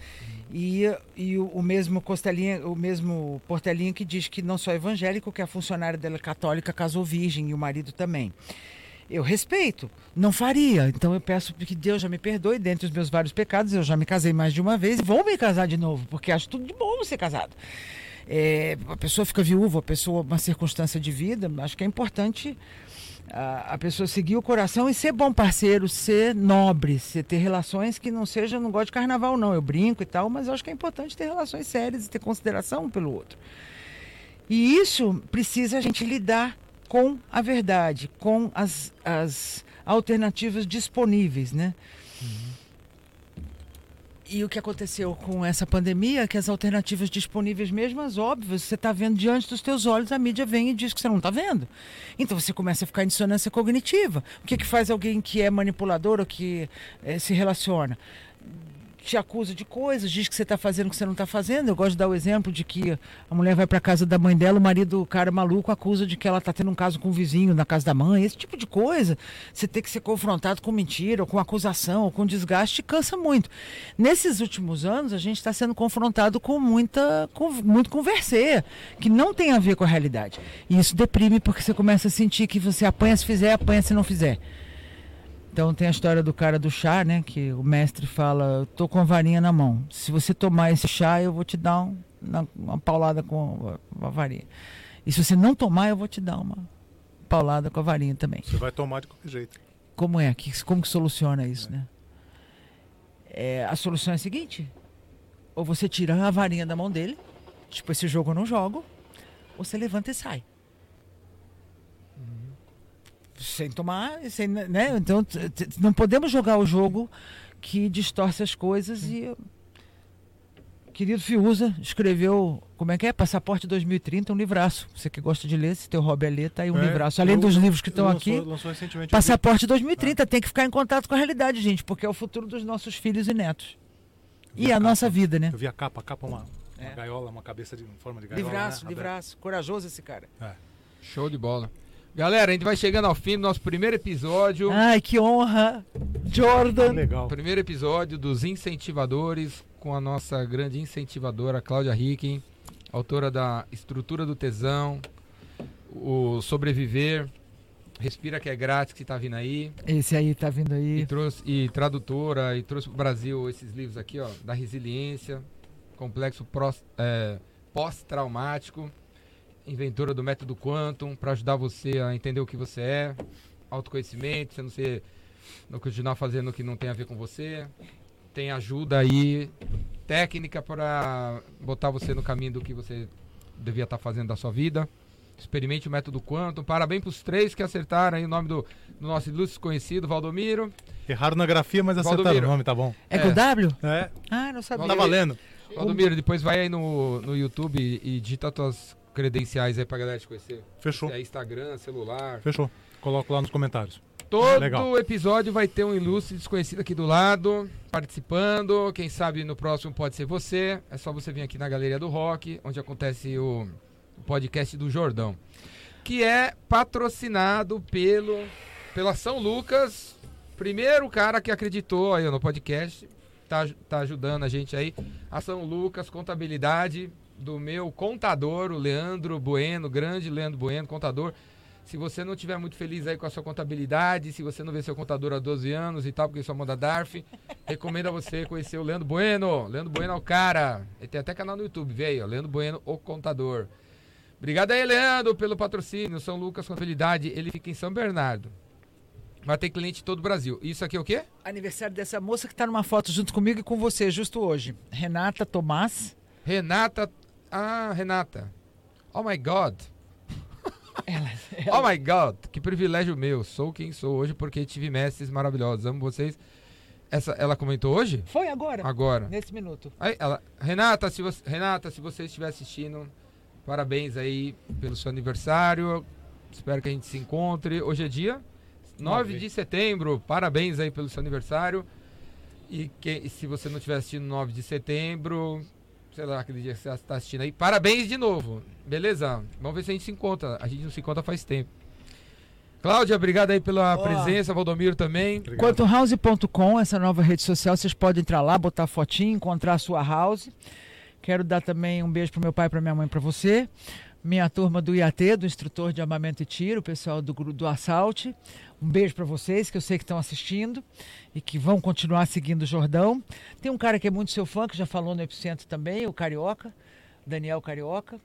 E, e o, o, mesmo Costelinha, o mesmo Portelinha que diz que não só é evangélico, que a funcionária dela católica casou virgem e o marido também eu respeito, não faria. Então eu peço que Deus já me perdoe dentre os meus vários pecados. Eu já me casei mais de uma vez e vou me casar de novo, porque acho tudo de bom ser casado. É, a pessoa fica viúva, a pessoa, uma circunstância de vida, acho que é importante a, a, pessoa seguir o coração e ser bom parceiro, ser nobre, ser, ter relações que não sejam, não gosto de carnaval não, eu brinco e tal, mas acho que é importante ter relações sérias e ter consideração um pelo outro. E isso precisa a gente lidar com a verdade, com as, as alternativas disponíveis, né? Uhum. E o que aconteceu com essa pandemia é que as alternativas disponíveis, mesmo as óbvias, você está vendo diante dos teus olhos, a mídia vem e diz que você não está vendo. Então você começa a ficar em dissonância cognitiva. O que, que faz alguém que é manipulador ou que é, se relaciona? Te acusa de coisas, diz que você está fazendo o que você não está fazendo. Eu gosto de dar o exemplo de que a mulher vai para casa da mãe dela, o marido, o cara maluco, acusa de que ela está tendo um caso com o vizinho na casa da mãe. Esse tipo de coisa, você ter que ser confrontado com mentira, ou com acusação, ou com desgaste, cansa muito. Nesses últimos anos, a gente está sendo confrontado com muita, com muito converser, que não tem a ver com a realidade. E isso deprime porque você começa a sentir que você apanha se fizer, apanha se não fizer. Então tem a história do cara do chá, né? Que o mestre fala, tô com a varinha na mão. Se você tomar esse chá, eu vou te dar um, uma paulada com a varinha. E se você não tomar, eu vou te dar uma paulada com a varinha também. Você vai tomar de qualquer jeito. Como é? Como que soluciona isso, é. né? É, a solução é a seguinte: ou você tira a varinha da mão dele, tipo, esse jogo eu não jogo, ou você levanta e sai. Sem tomar, sem, né? Então, t- t- não podemos jogar o jogo que distorce as coisas e o querido Fiuza escreveu, como é que é? Passaporte 2030, um livraço. Você que gosta de ler, se teu hobby é ler, tá aí um É, livraço. Além eu- dos livros que estão aqui, lançou recentemente Passaporte 2030 tem que ficar em contato com a realidade, gente, porque é o futuro dos nossos filhos e netos. E a a capa. nossa vida, né? Eu vi a capa, a capa é uma, uma É. gaiola, uma cabeça de em forma de gaiola. Livraço, né? livraço. Corajoso esse cara. Show de bola. Galera, a gente vai chegando ao fim do nosso primeiro episódio. Ai, que honra! Jordan! Legal. Primeiro episódio dos incentivadores com a nossa grande incentivadora Cláudia Ricken, autora da Estrutura do Tesão, o Sobreviver, Respira que é grátis que tá vindo aí, Esse aí tá vindo e aí. trouxe e tradutora e trouxe pro Brasil esses livros aqui, ó, da resiliência, complexo é, pós-traumático, inventora do método Quantum para ajudar você a entender o que você é, autoconhecimento, você não ser não continuar fazendo o que não tem a ver com você. Tem ajuda aí técnica para botar você no caminho do que você devia estar fazendo da sua vida. Experimente o método Quantum. Parabéns para os três que acertaram aí o nome do, do nosso ilustre conhecido, Valdomiro. Erraram na grafia, mas acertaram Valdomiro. o nome, tá bom. É, É. com W? É, Ah, não sabia. tá valendo. Valdomiro, depois vai aí no, no YouTube e, e digita tuas credenciais aí pra galera te conhecer. Fechou, é Instagram, celular. fechou. Coloco lá nos comentários. Todo Legal. episódio vai ter um ilustre desconhecido aqui do lado, participando. Quem sabe no próximo pode ser você. É só você vir aqui na Galeria do Rock, onde acontece o, o podcast do Jordão. Que é patrocinado pelo pela São Lucas. Primeiro cara que acreditou aí no podcast. Tá, tá ajudando a gente aí. A São Lucas, contabilidade do meu contador, o Leandro Bueno, grande Leandro Bueno, contador. Se você não estiver muito feliz aí com a sua contabilidade, se você não vê seu contador há 12 anos e tal, porque só manda DARF, recomendo a você conhecer o Leandro Bueno. Leandro Bueno é o cara. Ele tem até canal no YouTube, vê aí, ó, Leandro Bueno, o contador. Obrigado aí, Leandro, pelo patrocínio. São Lucas Contabilidade, ele fica em São Bernardo. Vai ter cliente em todo o Brasil. Isso aqui é o quê? Aniversário dessa moça que tá numa foto junto comigo e com você, justo hoje. Renata Tomás. Renata. Ah, Renata. Oh my God. Ela, Oh my God, que privilégio meu. Sou quem sou hoje porque tive mestres maravilhosos. Amo vocês. Essa, ela comentou hoje? Foi agora, Agora. nesse minuto. Aí, ela, Renata, se você, Renata, se você estiver assistindo, parabéns aí pelo seu aniversário. Espero que a gente se encontre. Hoje é dia 9 Nove. de setembro. Parabéns aí pelo seu aniversário. E que, e se você não estiver assistindo 9 de setembro, sei lá, aquele dia que você está assistindo aí, parabéns de novo. Beleza? Vamos ver se a gente se encontra. A gente não se encontra faz tempo. Cláudia, obrigado aí pela Ó. presença. Valdomiro também. Obrigado. Quantohouse.com, essa nova rede social, vocês podem entrar lá, botar fotinho, encontrar a sua house. Quero dar também um beijo pro meu pai pra minha mãe, pra você. Minha turma do IAT, do instrutor de armamento e tiro, o pessoal do, do Assalte. Um beijo pra vocês, que eu sei que estão assistindo e que vão continuar seguindo o Jordão. Tem um cara que é muito seu fã, que já falou no Epicentro também, o Carioca, Daniel Carioca.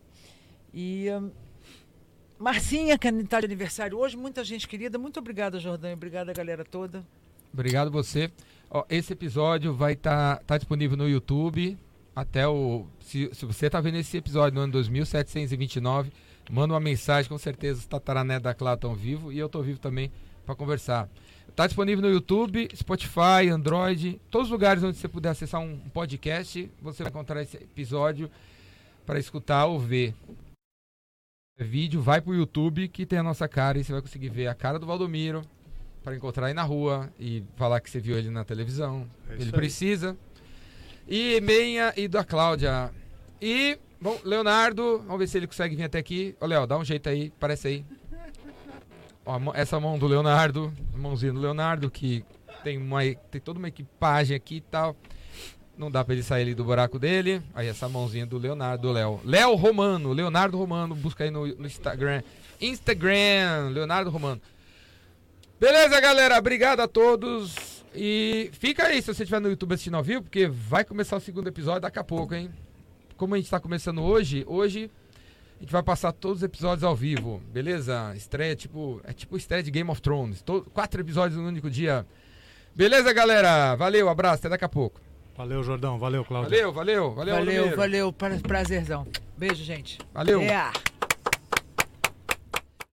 E hum, Marcinha, que está de aniversário hoje, muita gente querida. Muito obrigada, Jordão, e obrigada, galera toda. Obrigado você. Ó, esse episódio vai estar tá, disponível no YouTube até o. Se, se você está vendo esse episódio no ano 2729, manda uma mensagem, com certeza os tataranetos da Clara estão vivos e eu estou vivo também para conversar. Está disponível no YouTube, Spotify, Android, todos os lugares onde você puder acessar um podcast, você vai encontrar esse episódio para escutar ou ver. Vídeo, vai pro YouTube que tem a nossa cara e você vai conseguir ver a cara do Valdomiro, para encontrar aí na rua e falar que você viu ele na televisão. É ele aí. precisa. E Menha e da Cláudia. E, bom, Leonardo, vamos ver se ele consegue vir até aqui. Ô, Léo, dá um jeito aí, parece aí. Ó, essa mão do Leonardo, mãozinha do Leonardo, que tem, uma, tem toda uma equipagem aqui e tal. Não dá pra ele sair ali do buraco dele. Aí essa mãozinha do Leonardo, do Léo. Léo Romano, Leonardo Romano, busca aí no, no Instagram. Instagram, Leonardo Romano. Beleza, galera? Obrigado a todos. E fica aí se você estiver no YouTube assistindo ao vivo, porque vai começar o segundo episódio daqui a pouco, hein? Como a gente tá começando hoje, hoje a gente vai passar todos os episódios ao vivo, beleza? Estreia tipo. É tipo estreia de Game of Thrones. To- quatro episódios no único dia. Beleza, galera? Valeu, abraço, até daqui a pouco. Valeu, Jordão. Valeu, Cláudio. Valeu, valeu, valeu, Valeu, valeu, pra- prazerzão. Beijo, gente. Valeu. Yeah.